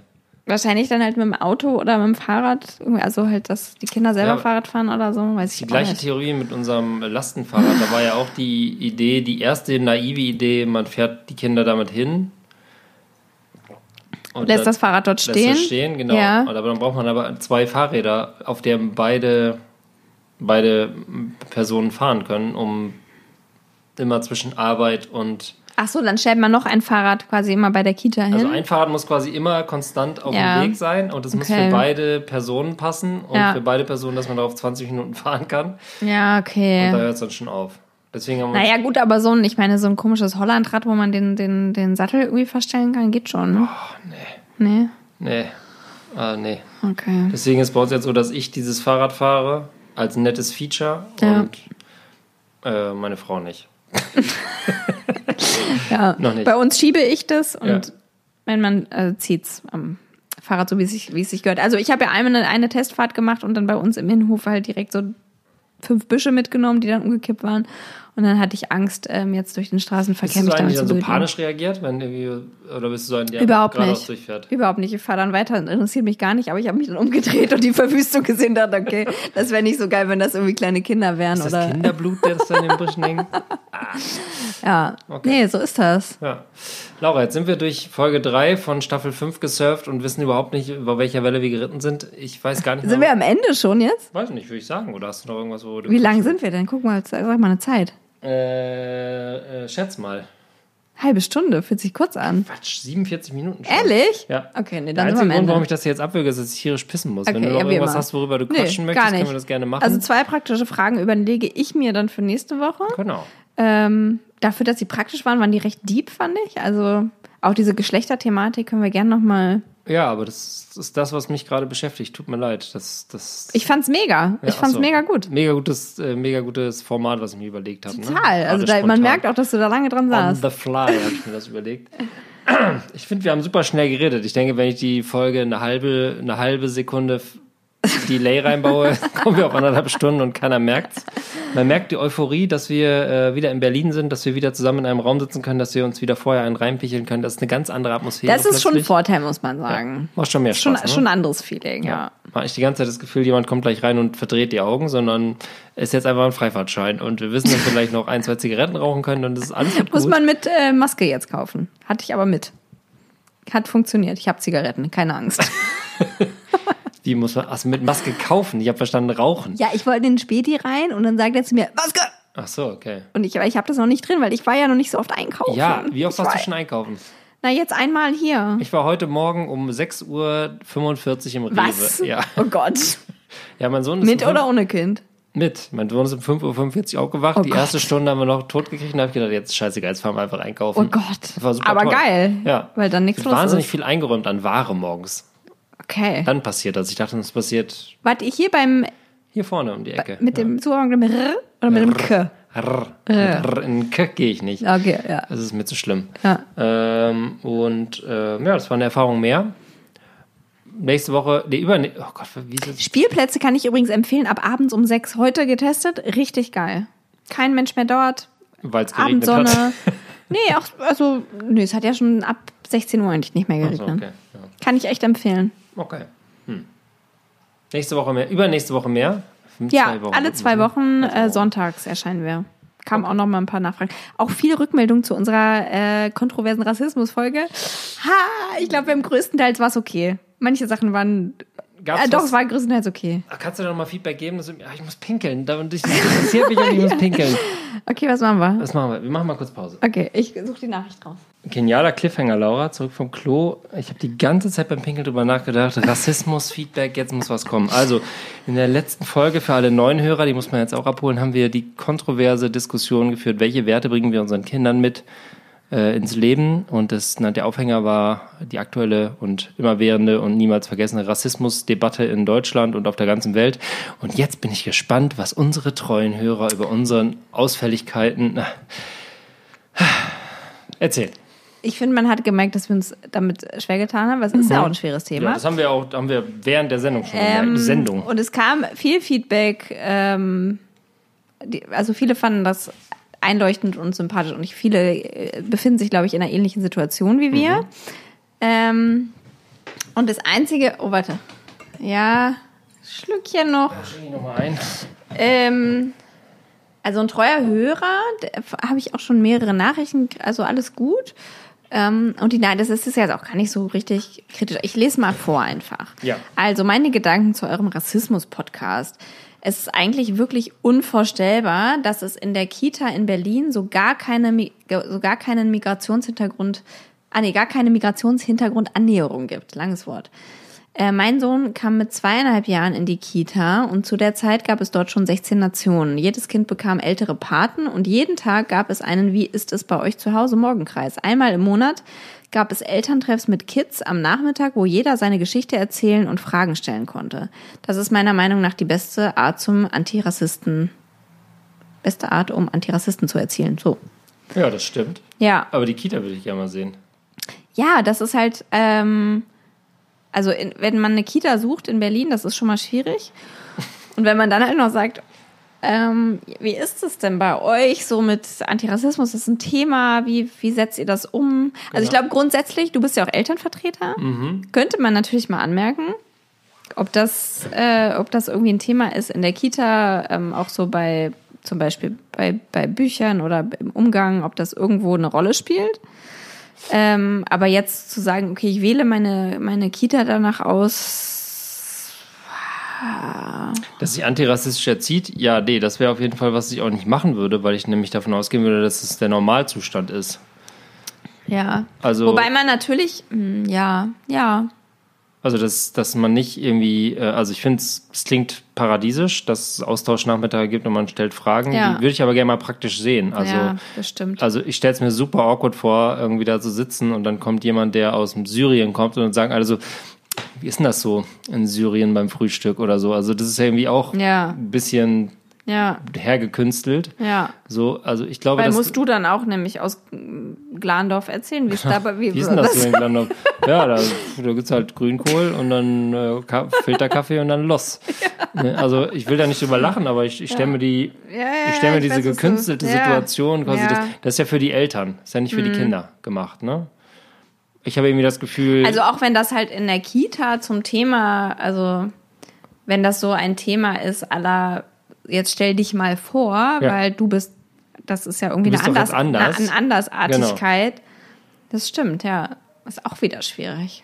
Wahrscheinlich dann halt mit dem Auto oder mit dem Fahrrad, also halt, dass die Kinder selber Ja. Fahrrad fahren oder so, weiß ich Die gleiche nicht. Theorie mit unserem Lastenfahrrad. Da war ja auch die Idee, die erste naive Idee, man fährt die Kinder damit hin. Und Lässt dann- das Fahrrad dort lässt stehen. es stehen, genau. Ja. Aber dann braucht man aber zwei Fahrräder, auf denen beide, beide Personen fahren können, um immer zwischen Arbeit und Ach so, dann stellt man noch ein Fahrrad quasi immer bei der Kita hin. Also ein Fahrrad muss quasi immer konstant auf Ja. dem Weg sein und es muss Okay. für beide Personen passen und Ja. für beide Personen, dass man darauf 20 Minuten fahren kann. ja, okay. Und da hört es dann schon auf. Deswegen haben wir Naja, gut, aber so ein, ich meine, so ein komisches Hollandrad, wo man den, den, den Sattel irgendwie verstellen kann, geht schon. Ne? Oh, nee, Nee? nee, ah, nee. Okay. Deswegen ist bei uns jetzt so, dass ich dieses Fahrrad fahre als nettes Feature Ja. und äh, meine Frau nicht. Ja. Noch nicht. Bei uns schiebe ich das und Ja. mein Mann äh, zieht's am Fahrrad so, wie es sich, wie es sich gehört. Also ich habe ja einmal eine, eine Testfahrt gemacht und dann bei uns im Innenhof halt direkt so fünf Büsche mitgenommen, die dann umgekippt waren. Und dann hatte ich Angst, ähm, jetzt durch den Straßenverkehr du mich damit eigentlich zu dann so panisch reagiert, wenn irgendwie, oder bist du so ein, der Überhaupt nicht. durchfährt? Überhaupt nicht. Ich fahre dann weiter, interessiert mich gar nicht, aber ich habe mich dann umgedreht und die Verwüstung gesehen dachte, okay, das wäre nicht so geil, wenn das irgendwie kleine Kinder wären. Ist das oder Kinderblut, das da in den Büschen hängt? Ja. Okay. Nee, so ist das. Ja. Laura, jetzt sind wir durch Folge 3 von Staffel 5 gesurft und wissen überhaupt nicht, über welcher Welle wir geritten sind. Ich weiß gar nicht Sind wir am Ende schon jetzt? Weiß nicht, würde ich sagen. Oder hast du noch irgendwas, wo du. Wie lang sind wir denn? Guck mal, sag mal eine Zeit. Äh, äh, schätz mal. Halbe Stunde, fühlt sich kurz an. Quatsch, 47 Minuten schon. Ehrlich? Ja. Okay, nee, Der dann wir einzige Grund, warum ich das hier jetzt abwürge, ist, dass ich tierisch pissen muss. Wenn Okay, du noch ja, irgendwas hast, worüber du Nee, quatschen möchtest, können wir das gerne machen. Also zwei praktische Fragen überlege ich mir dann für nächste Woche. genau. Ähm, dafür, dass sie praktisch waren, waren die recht deep, fand ich. Also auch diese Geschlechterthematik können wir gerne nochmal. Ja, aber das ist das, was mich gerade beschäftigt. Tut mir leid. Das, das Ich fand's mega. Ja, ich fand's so. mega gut. Mega gutes, äh, mega gutes Format, was ich mir überlegt habe. Total. Ne? Also da, man merkt auch, dass du da lange dran On saßt. the fly habe ich mir das überlegt. Ich finde, wir haben super schnell geredet. Ich denke, wenn ich die Folge eine halbe, eine halbe Sekunde Delay reinbaue, kommen wir auf anderthalb Stunden und keiner merkt's. Man merkt die Euphorie, dass wir äh, wieder in Berlin sind, dass wir wieder zusammen in einem Raum sitzen können, dass wir uns wieder vorher einen reinpicheln können. Das ist eine ganz andere Atmosphäre. Das ist schon ein plötzlich. Vorteil, muss man sagen. Macht schon mehr Schon, Spaß. ne? schon ein anderes Feeling, ja. Habe ich die ganze Zeit das Gefühl, jemand kommt gleich rein und verdreht die Augen, sondern ist jetzt einfach ein Freifahrtschein. Und wir wissen, dass wir vielleicht noch ein, zwei Zigaretten rauchen können und das ist alles Muss gut. man mit äh, Maske jetzt kaufen. Hatte ich aber mit. Hat funktioniert. Ich habe Zigaretten, keine Angst. Wie muss man, also mit Maske kaufen? Ich habe verstanden, rauchen. ja, ich wollte in den Späti rein und dann sagt er zu mir, Maske! Ach so, okay. Und ich, ich habe das noch nicht drin, weil ich war ja noch nicht so oft einkaufen. Ja, wie oft ich warst war, du schon einkaufen? Na, jetzt einmal hier. Ich war heute Morgen um 6.45 Uhr im Rewe. Was? Ja. Oh Gott. ja, mein Sohn ist Mit oder ohne Kind? Mit. Mein Sohn ist um 5.45 Uhr aufgewacht. Oh die Gott. erste Stunde haben wir noch tot gekriegt und da habe ich gedacht, jetzt scheißegal, jetzt fahren wir einfach einkaufen. Oh Gott. Das war super Aber toll. geil. Ja. Weil dann nichts los wahnsinnig ist. viel eingeräumt an Ware morgens. Okay. Dann passiert das. Ich dachte, das passiert Warte, ich hier beim, hier vorne um die Ecke. mit dem Zuhang mit dem R oder mit dem K? Mit Rrr in K gehe ich nicht. Okay, ja. Das ist mir zu schlimm. Ja. Ähm, und äh, ja, das war eine Erfahrung mehr. Nächste Woche, nee, über, oh Gott, wie ist das? Spielplätze kann ich übrigens empfehlen, ab abends um sechs heute getestet. Richtig geil. Kein Mensch mehr dort. Weil es geregnet Abendsonne. hat. nee, auch, also, nee, es hat ja schon ab 16 Uhr eigentlich nicht mehr Ach so, geregnet. okay. Ja. Kann ich echt empfehlen. Okay. Hm. Nächste Woche mehr, übernächste Woche mehr. Fünf, Ja, zwei Wochen. alle zwei Wochen Also äh, sonntags erscheinen wir. kamen auch noch mal ein paar Nachfragen. Auch viel Rückmeldung zu unserer äh, kontroversen Rassismus-Folge. Ha, ich glaube, im größtenteils war es okay. Manche Sachen waren. Gab's äh, doch, es war größtenteils okay. Ah, Kannst du da noch mal Feedback geben? Das, ja, ich muss pinkeln. Da- Das interessiert mich und ich muss pinkeln. Okay, was machen wir? Was machen wir? Wir machen mal kurz Pause. Okay, ich suche die Nachricht raus. Genialer Cliffhanger, Laura, zurück vom Klo. Ich habe die ganze Zeit beim Pinkeln drüber nachgedacht. Rassismus, Feedback, jetzt muss was kommen. Also, in der letzten Folge für alle neuen Hörer, die muss man jetzt auch abholen, haben wir die kontroverse Diskussion geführt, welche Werte bringen wir unseren Kindern mit äh, ins Leben. Und das, na, der Aufhänger war die aktuelle und immerwährende und niemals vergessene Rassismusdebatte in Deutschland und auf der ganzen Welt. Und jetzt bin ich gespannt, was unsere treuen Hörer über unseren Ausfälligkeiten... Na, erzählt. Ich finde, man hat gemerkt, dass wir uns damit schwer getan haben, weil es ist ja auch ein schweres Thema. Mhm. Ja, das haben wir auch haben wir während der Sendung schon Ähm, gemerkt. Sendung. Und es kam viel Feedback. Ähm, die, also viele fanden das einleuchtend und sympathisch und nicht viele äh, befinden sich, glaube ich, in einer ähnlichen Situation wie wir. Ähm, und das Einzige, oh warte, ja, Schlückchen noch. Ich. Ähm, also ein treuer Hörer, habe ich auch schon mehrere Nachrichten, also alles gut. Ähm, und die, nein, das ist jetzt auch gar nicht so richtig kritisch. Ich lese mal vor einfach. Ja. Also meine Gedanken zu eurem Rassismus-Podcast. Es ist eigentlich wirklich unvorstellbar, dass es in der Kita in Berlin so gar keine, so gar keinen Migrationshintergrund, ah nee, gar keine Migrationshintergrundannäherung gibt. Langes Wort. Äh, mein Sohn kam mit zweieinhalb Jahren in die Kita und zu der Zeit gab es dort schon 16 Nationen. Jedes Kind bekam ältere Paten und jeden Tag gab es einen Wie ist es bei euch zu Hause Morgenkreis. Einmal im Monat gab es Elterntreffs mit Kids am Nachmittag, wo jeder seine Geschichte erzählen und Fragen stellen konnte. Das ist meiner Meinung nach die beste Art zum Antirassisten, beste Art, um Antirassisten zu erzielen. So. Ja, das stimmt. Ja, Aber die Kita würde ich gerne mal sehen. ja, das ist halt, ähm, also in, wenn man eine Kita sucht in Berlin, das ist schon mal schwierig. Und wenn man dann halt noch sagt, ähm, wie ist es denn bei euch so mit Antirassismus? Das ist ein Thema. Wie, wie setzt ihr das um? Also ich glaube grundsätzlich, du bist ja auch Elternvertreter. Könnte man natürlich mal anmerken, ob das, äh, ob das irgendwie ein Thema ist in der Kita, ähm, auch so bei zum Beispiel bei, bei Büchern oder im Umgang, ob das irgendwo eine Rolle spielt. Ähm, aber jetzt zu sagen, okay, ich wähle meine, meine Kita danach aus. Dass sie antirassistisch erzieht, ja, nee, das wäre auf jeden Fall, was ich auch nicht machen würde, weil ich nämlich davon ausgehen würde, dass es der Normalzustand ist. Ja. Also- Wobei man natürlich, mh, ja, ja. Also, dass, dass man nicht irgendwie, äh, also ich finde es klingt paradiesisch, dass es Austauschnachmittage gibt und man stellt Fragen. Ja. Die würde ich aber gerne mal praktisch sehen. Also, ja, das stimmt. also ich stelle es mir super awkward vor, irgendwie da zu sitzen und dann kommt jemand, der aus dem Syrien kommt und dann sagen alle so, wie ist denn das so in Syrien beim Frühstück oder so? Also das ist ja irgendwie auch Ja. ein bisschen ja, hergekünstelt. ja. So, also ich glaube, Weil das musst du dann auch nämlich aus Glandorf erzählen, wie es dabei wie, Wie ist denn das so in Glandorf? Ja, da, da gibt's halt Grünkohl und dann äh, Ka- Filterkaffee und dann los. Ne, Also ich will da nicht drüber lachen, aber ich, ich stelle mir die, Ja, ja, ich stelle mir ich diese weiß, gekünstelte ja. Situation quasi, Ja. Mhm. das, das ist ja für die Eltern, ist ja nicht für die Kinder gemacht, ne? Ich habe irgendwie das Gefühl, Also auch wenn das halt in der Kita zum Thema, also wenn das so ein Thema ist, aller jetzt stell dich mal vor, Ja. weil du bist, das ist ja irgendwie eine, Anders, anders. Genau. Eine, eine Andersartigkeit. Das stimmt, ja. Ist auch wieder schwierig.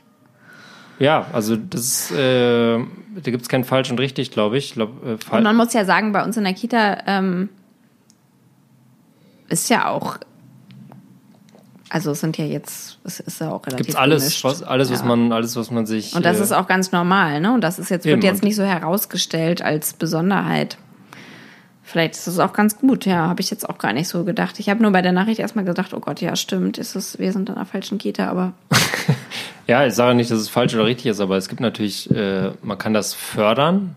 ja, also das ist, äh, da gibt's kein falsch und richtig, glaube ich. ich glaub, äh, Und man muss ja sagen, bei uns in der Kita ähm, ist ja auch, also es sind ja jetzt, es ist ja auch relativ gibt's alles, gemischt. was, alles, was Ja. man, alles, was man sich. Und das äh, ist auch ganz normal, ne? Und das ist jetzt, wird jetzt nicht so herausgestellt als Besonderheit. Vielleicht ist es auch ganz gut, ja, habe ich jetzt auch gar nicht so gedacht. Ich habe nur bei der Nachricht erstmal gedacht, oh Gott, ja, stimmt, ist es, wir sind in einer falschen Kita, aber Ja, ich sage nicht, dass es falsch oder richtig ist, aber es gibt natürlich, äh, man kann das fördern,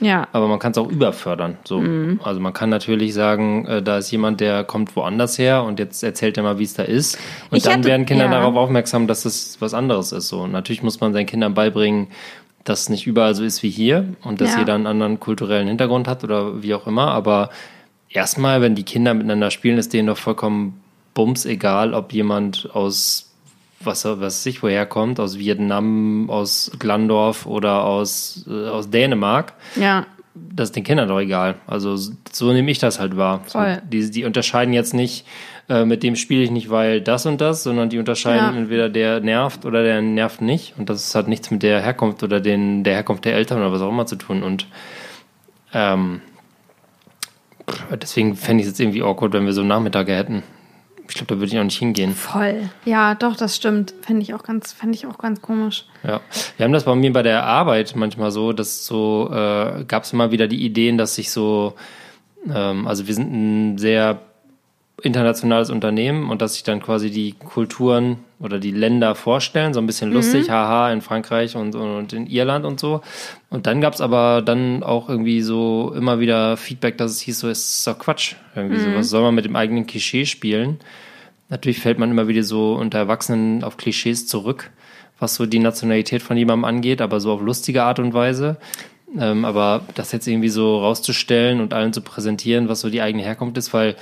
ja, aber man kann es auch überfördern. So. Mhm. Also man kann natürlich sagen, äh, da ist jemand, der kommt woanders her und jetzt erzählt er mal, wie es da ist. Und Ich dann hatte- werden Kinder ja. darauf aufmerksam, dass es was anderes ist. So. Und natürlich muss man seinen Kindern beibringen, dass es nicht überall so ist wie hier und dass Ja. jeder einen anderen kulturellen Hintergrund hat oder wie auch immer. Aber erstmal, wenn die Kinder miteinander spielen, ist denen doch vollkommen bums egal, ob jemand aus was, was sich woher kommt, aus Vietnam, aus Glandorf oder aus, äh, aus Dänemark ja, das ist den Kindern doch egal. Also so nehme ich das halt wahr. So, die, die unterscheiden jetzt nicht, äh, mit dem spiele ich nicht, weil das und das, sondern die unterscheiden Ja. entweder der nervt oder der nervt nicht. Und das hat nichts mit der Herkunft oder den, der Herkunft der Eltern oder was auch immer zu tun. Und ähm, deswegen fände ich es jetzt irgendwie awkward, wenn wir so Nachmittage hätten. Ich glaube, da würde ich auch nicht hingehen. Voll. Ja, doch, das stimmt. Fände ich auch ganz, fände ich auch ganz komisch. Ja, wir haben das bei mir bei der Arbeit manchmal so, dass so äh, gab es immer wieder die Ideen, dass sich so, ähm, also wir sind ein sehr internationales Unternehmen und dass sich dann quasi die Kulturen oder die Länder vorstellen, so ein bisschen lustig, haha, in Frankreich und, und in Irland und so. Und dann gab es aber dann auch irgendwie so immer wieder Feedback, dass es hieß, so ist doch Quatsch. Irgendwie so, was soll man mit dem eigenen Klischee spielen? Natürlich fällt man immer wieder so unter Erwachsenen auf Klischees zurück, was so die Nationalität von jemandem angeht, aber so auf lustige Art und Weise. Ähm, aber das jetzt irgendwie so rauszustellen und allen zu präsentieren, was so die eigene Herkunft ist, weil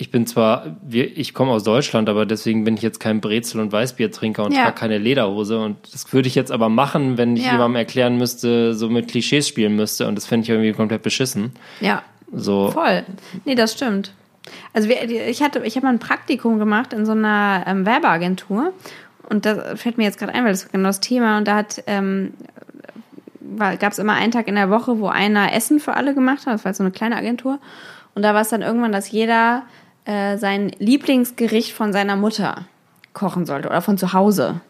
ich bin zwar, ich komme aus Deutschland, aber deswegen bin ich jetzt kein Brezel- und Weißbiertrinker und Ja. trage keine Lederhose. Und das würde ich jetzt aber machen, wenn ich Ja. jemandem erklären müsste, so mit Klischees spielen müsste. Und das fände ich irgendwie komplett beschissen. Ja, So, voll. Nee, das stimmt. Also ich hatte, ich habe mal ein Praktikum gemacht in so einer ähm, Werbeagentur und da fällt mir jetzt gerade ein, weil das war genau das Thema und da hat ähm, gab es immer einen Tag in der Woche, wo einer Essen für alle gemacht hat. Das war so eine kleine Agentur und da war es dann irgendwann, dass jeder äh, sein Lieblingsgericht von seiner Mutter kochen sollte oder von zu Hause.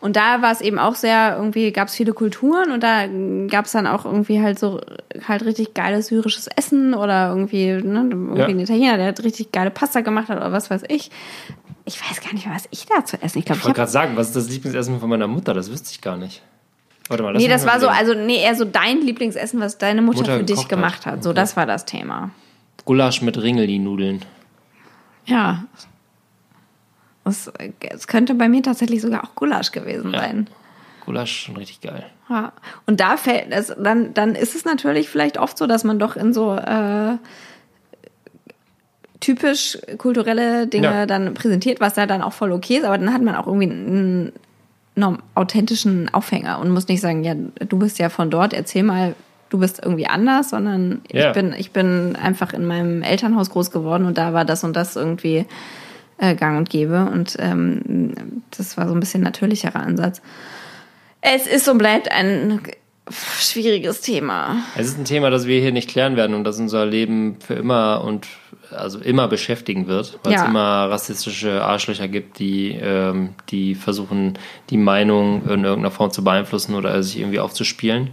Und da war es eben auch sehr, irgendwie gab es viele Kulturen und da gab es dann auch irgendwie halt so halt richtig geiles syrisches Essen oder irgendwie, ne, irgendwie Ja. ein Italiener, der hat richtig geile Pasta gemacht hat oder was weiß ich. Ich weiß gar nicht mehr, was ich da zu essen. Ich ich wollte gerade sagen, was ist das Lieblingsessen von meiner Mutter? Das wüsste ich gar nicht. Warte mal, lass Nee, das war so, also nee, eher so dein Lieblingsessen, was deine Mutter, Mutter für dich gemacht hat. hat. So, Okay. das war das Thema. Gulasch mit Ringelli-Nudeln. Ja. Das, es könnte bei mir tatsächlich sogar auch Gulasch gewesen Ja. sein. Gulasch schon richtig geil. Ja. Und da fällt es, dann, dann ist es natürlich vielleicht oft so, dass man doch in so äh, typisch kulturelle Dinge Ja. dann präsentiert, was da dann auch voll okay ist, aber dann hat man auch irgendwie einen, einen authentischen Aufhänger und muss nicht sagen, ja, du bist ja von dort, erzähl mal, du bist irgendwie anders, sondern Ja. ich bin, ich bin einfach in meinem Elternhaus groß geworden und da war das und das irgendwie äh, gang und gäbe und ähm, das war so ein bisschen natürlicherer Ansatz. Es ist und bleibt ein schwieriges Thema. Es ist ein Thema, das wir hier nicht klären werden und das unser Leben für immer und also immer beschäftigen wird, weil es Ja. immer rassistische Arschlöcher gibt, die, ähm, die versuchen, die Meinung in irgendeiner Form zu beeinflussen oder sich irgendwie aufzuspielen.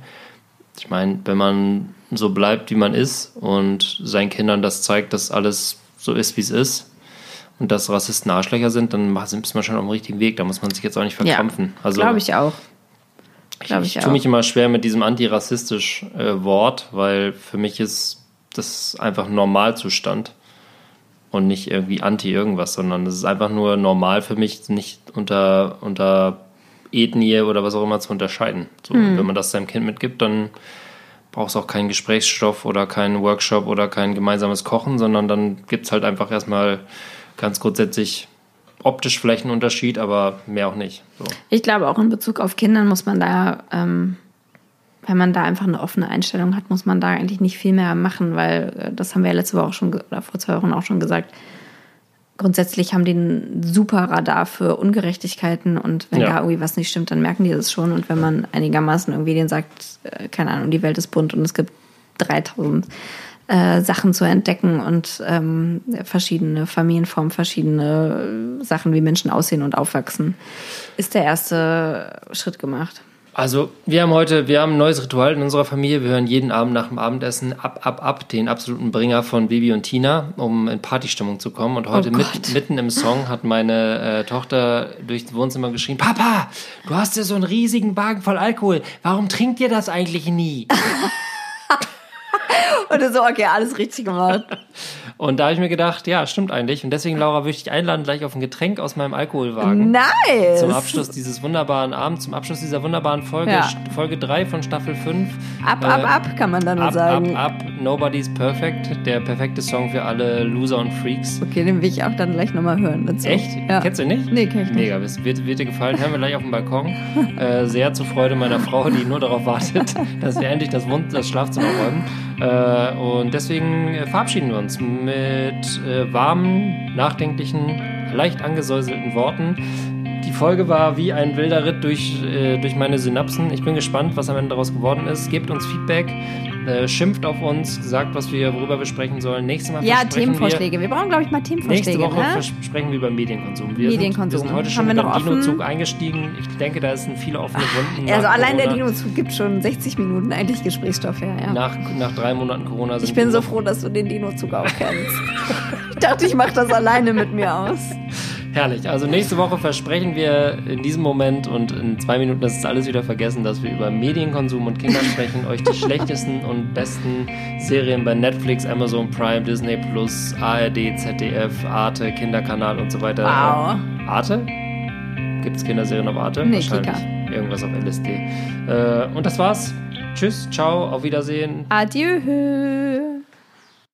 Ich meine, wenn man so bleibt, wie man ist und seinen Kindern das zeigt, dass alles so ist, wie es ist und dass Rassisten Arschlöcher sind, dann ist man schon auf dem richtigen Weg. Da muss man sich jetzt auch nicht verkrampfen. also, Glaube ich auch. ich, ich ich tue mich immer schwer mit diesem antirassistisch äh, Wort, weil für mich ist das einfach ein Normalzustand und nicht irgendwie anti irgendwas, sondern es ist einfach nur normal für mich, nicht unter, unter Ethnie oder was auch immer zu unterscheiden. So, Hm. Wenn man das seinem Kind mitgibt, dann braucht es auch keinen Gesprächsstoff oder keinen Workshop oder kein gemeinsames Kochen, sondern dann gibt es halt einfach erstmal ganz grundsätzlich optisch vielleicht einen Unterschied, aber mehr auch nicht. So. Ich glaube, auch in Bezug auf Kindern muss man da, ähm, wenn man da einfach eine offene Einstellung hat, muss man da eigentlich nicht viel mehr machen, weil äh, das haben wir ja letzte Woche auch schon oder vor zwei Wochen auch schon gesagt. Grundsätzlich haben die ein super Radar für Ungerechtigkeiten und wenn Ja. da irgendwie was nicht stimmt, dann merken die das schon. Und wenn man einigermaßen irgendwie denen sagt, äh, keine Ahnung, die Welt ist bunt und es gibt 3000 äh, Sachen zu entdecken und ähm, verschiedene Familienformen, verschiedene äh, Sachen, wie Menschen aussehen und aufwachsen, ist der erste Schritt gemacht. Also, wir haben heute, wir haben ein neues Ritual in unserer Familie. Wir hören jeden Abend nach dem Abendessen ab, ab, ab, den absoluten Bringer von Bibi und Tina, um in Partystimmung zu kommen. Und heute Oh mit, mitten im Song hat meine äh, Tochter durchs Wohnzimmer geschrien, Papa, du hast ja so einen riesigen Wagen voll Alkohol. Warum trinkt ihr das eigentlich nie? Und so, okay, alles richtig gemacht. Und da habe ich mir gedacht, ja, stimmt eigentlich. Und deswegen, Laura, würde ich dich einladen, gleich auf ein Getränk aus meinem Alkoholwagen. Nice! Zum Abschluss dieses wunderbaren Abends, zum Abschluss dieser wunderbaren Folge, Ja. Folge 3 von Staffel 5. Ab, Äh, ab, ab, kann man da nur sagen. ab, ab, Nobody's Perfect, der perfekte Song für alle Loser und Freaks. Okay, den will ich auch dann gleich nochmal hören dazu. Echt? Ja. Kennst du ihn nicht? Nee, kenn ich nicht. Mega, wird, wird dir gefallen. Hören wir gleich auf dem Balkon. Äh, sehr zur Freude meiner Frau, die nur darauf wartet, dass wir endlich das, Wohn das Schlafzimmer räumen. Äh, und deswegen verabschieden wir uns mit äh, warmen, nachdenklichen, leicht angesäuselten Worten. Die Folge war wie ein wilder Ritt durch, äh, durch meine Synapsen. Ich bin gespannt, was am Ende daraus geworden ist. Gebt uns Feedback, äh, schimpft auf uns, sagt, was wir, worüber wir sprechen sollen. Nächstes Mal Ja, versprechen wir, Themenvorschläge. Wir brauchen, glaube ich, mal Nächste Themenvorschläge. Woche Ne? sprechen wir über Medienkonsum. Wir Medienkonsum. Sind, wir sind heute Haben schon wir noch den offen? Dinozug eingestiegen. Ich denke, da sind viele offene Wunden. Also allein der Corona. Dinozug gibt schon 60 Minuten eigentlich Gesprächsstoff her. Ja. Nach, nach drei Monaten Corona sind ich bin wir so froh, dass du den Dinozug auch kennst. ich dachte, ich mache das alleine mit mir aus. Herrlich. Also nächste Woche versprechen wir in diesem Moment und in zwei Minuten ist es alles wieder vergessen, dass wir über Medienkonsum und Kinder sprechen, euch die schlechtesten und besten Serien bei Netflix, Amazon Prime, Disney Plus, ARD, ZDF, Arte, Kinderkanal und so weiter. Wow. Arte? Gibt es Kinderserien auf Arte? Nee, Wahrscheinlich. Kika. Irgendwas auf LSD. Äh, und das war's. Tschüss, ciao, auf Wiedersehen. Adieu.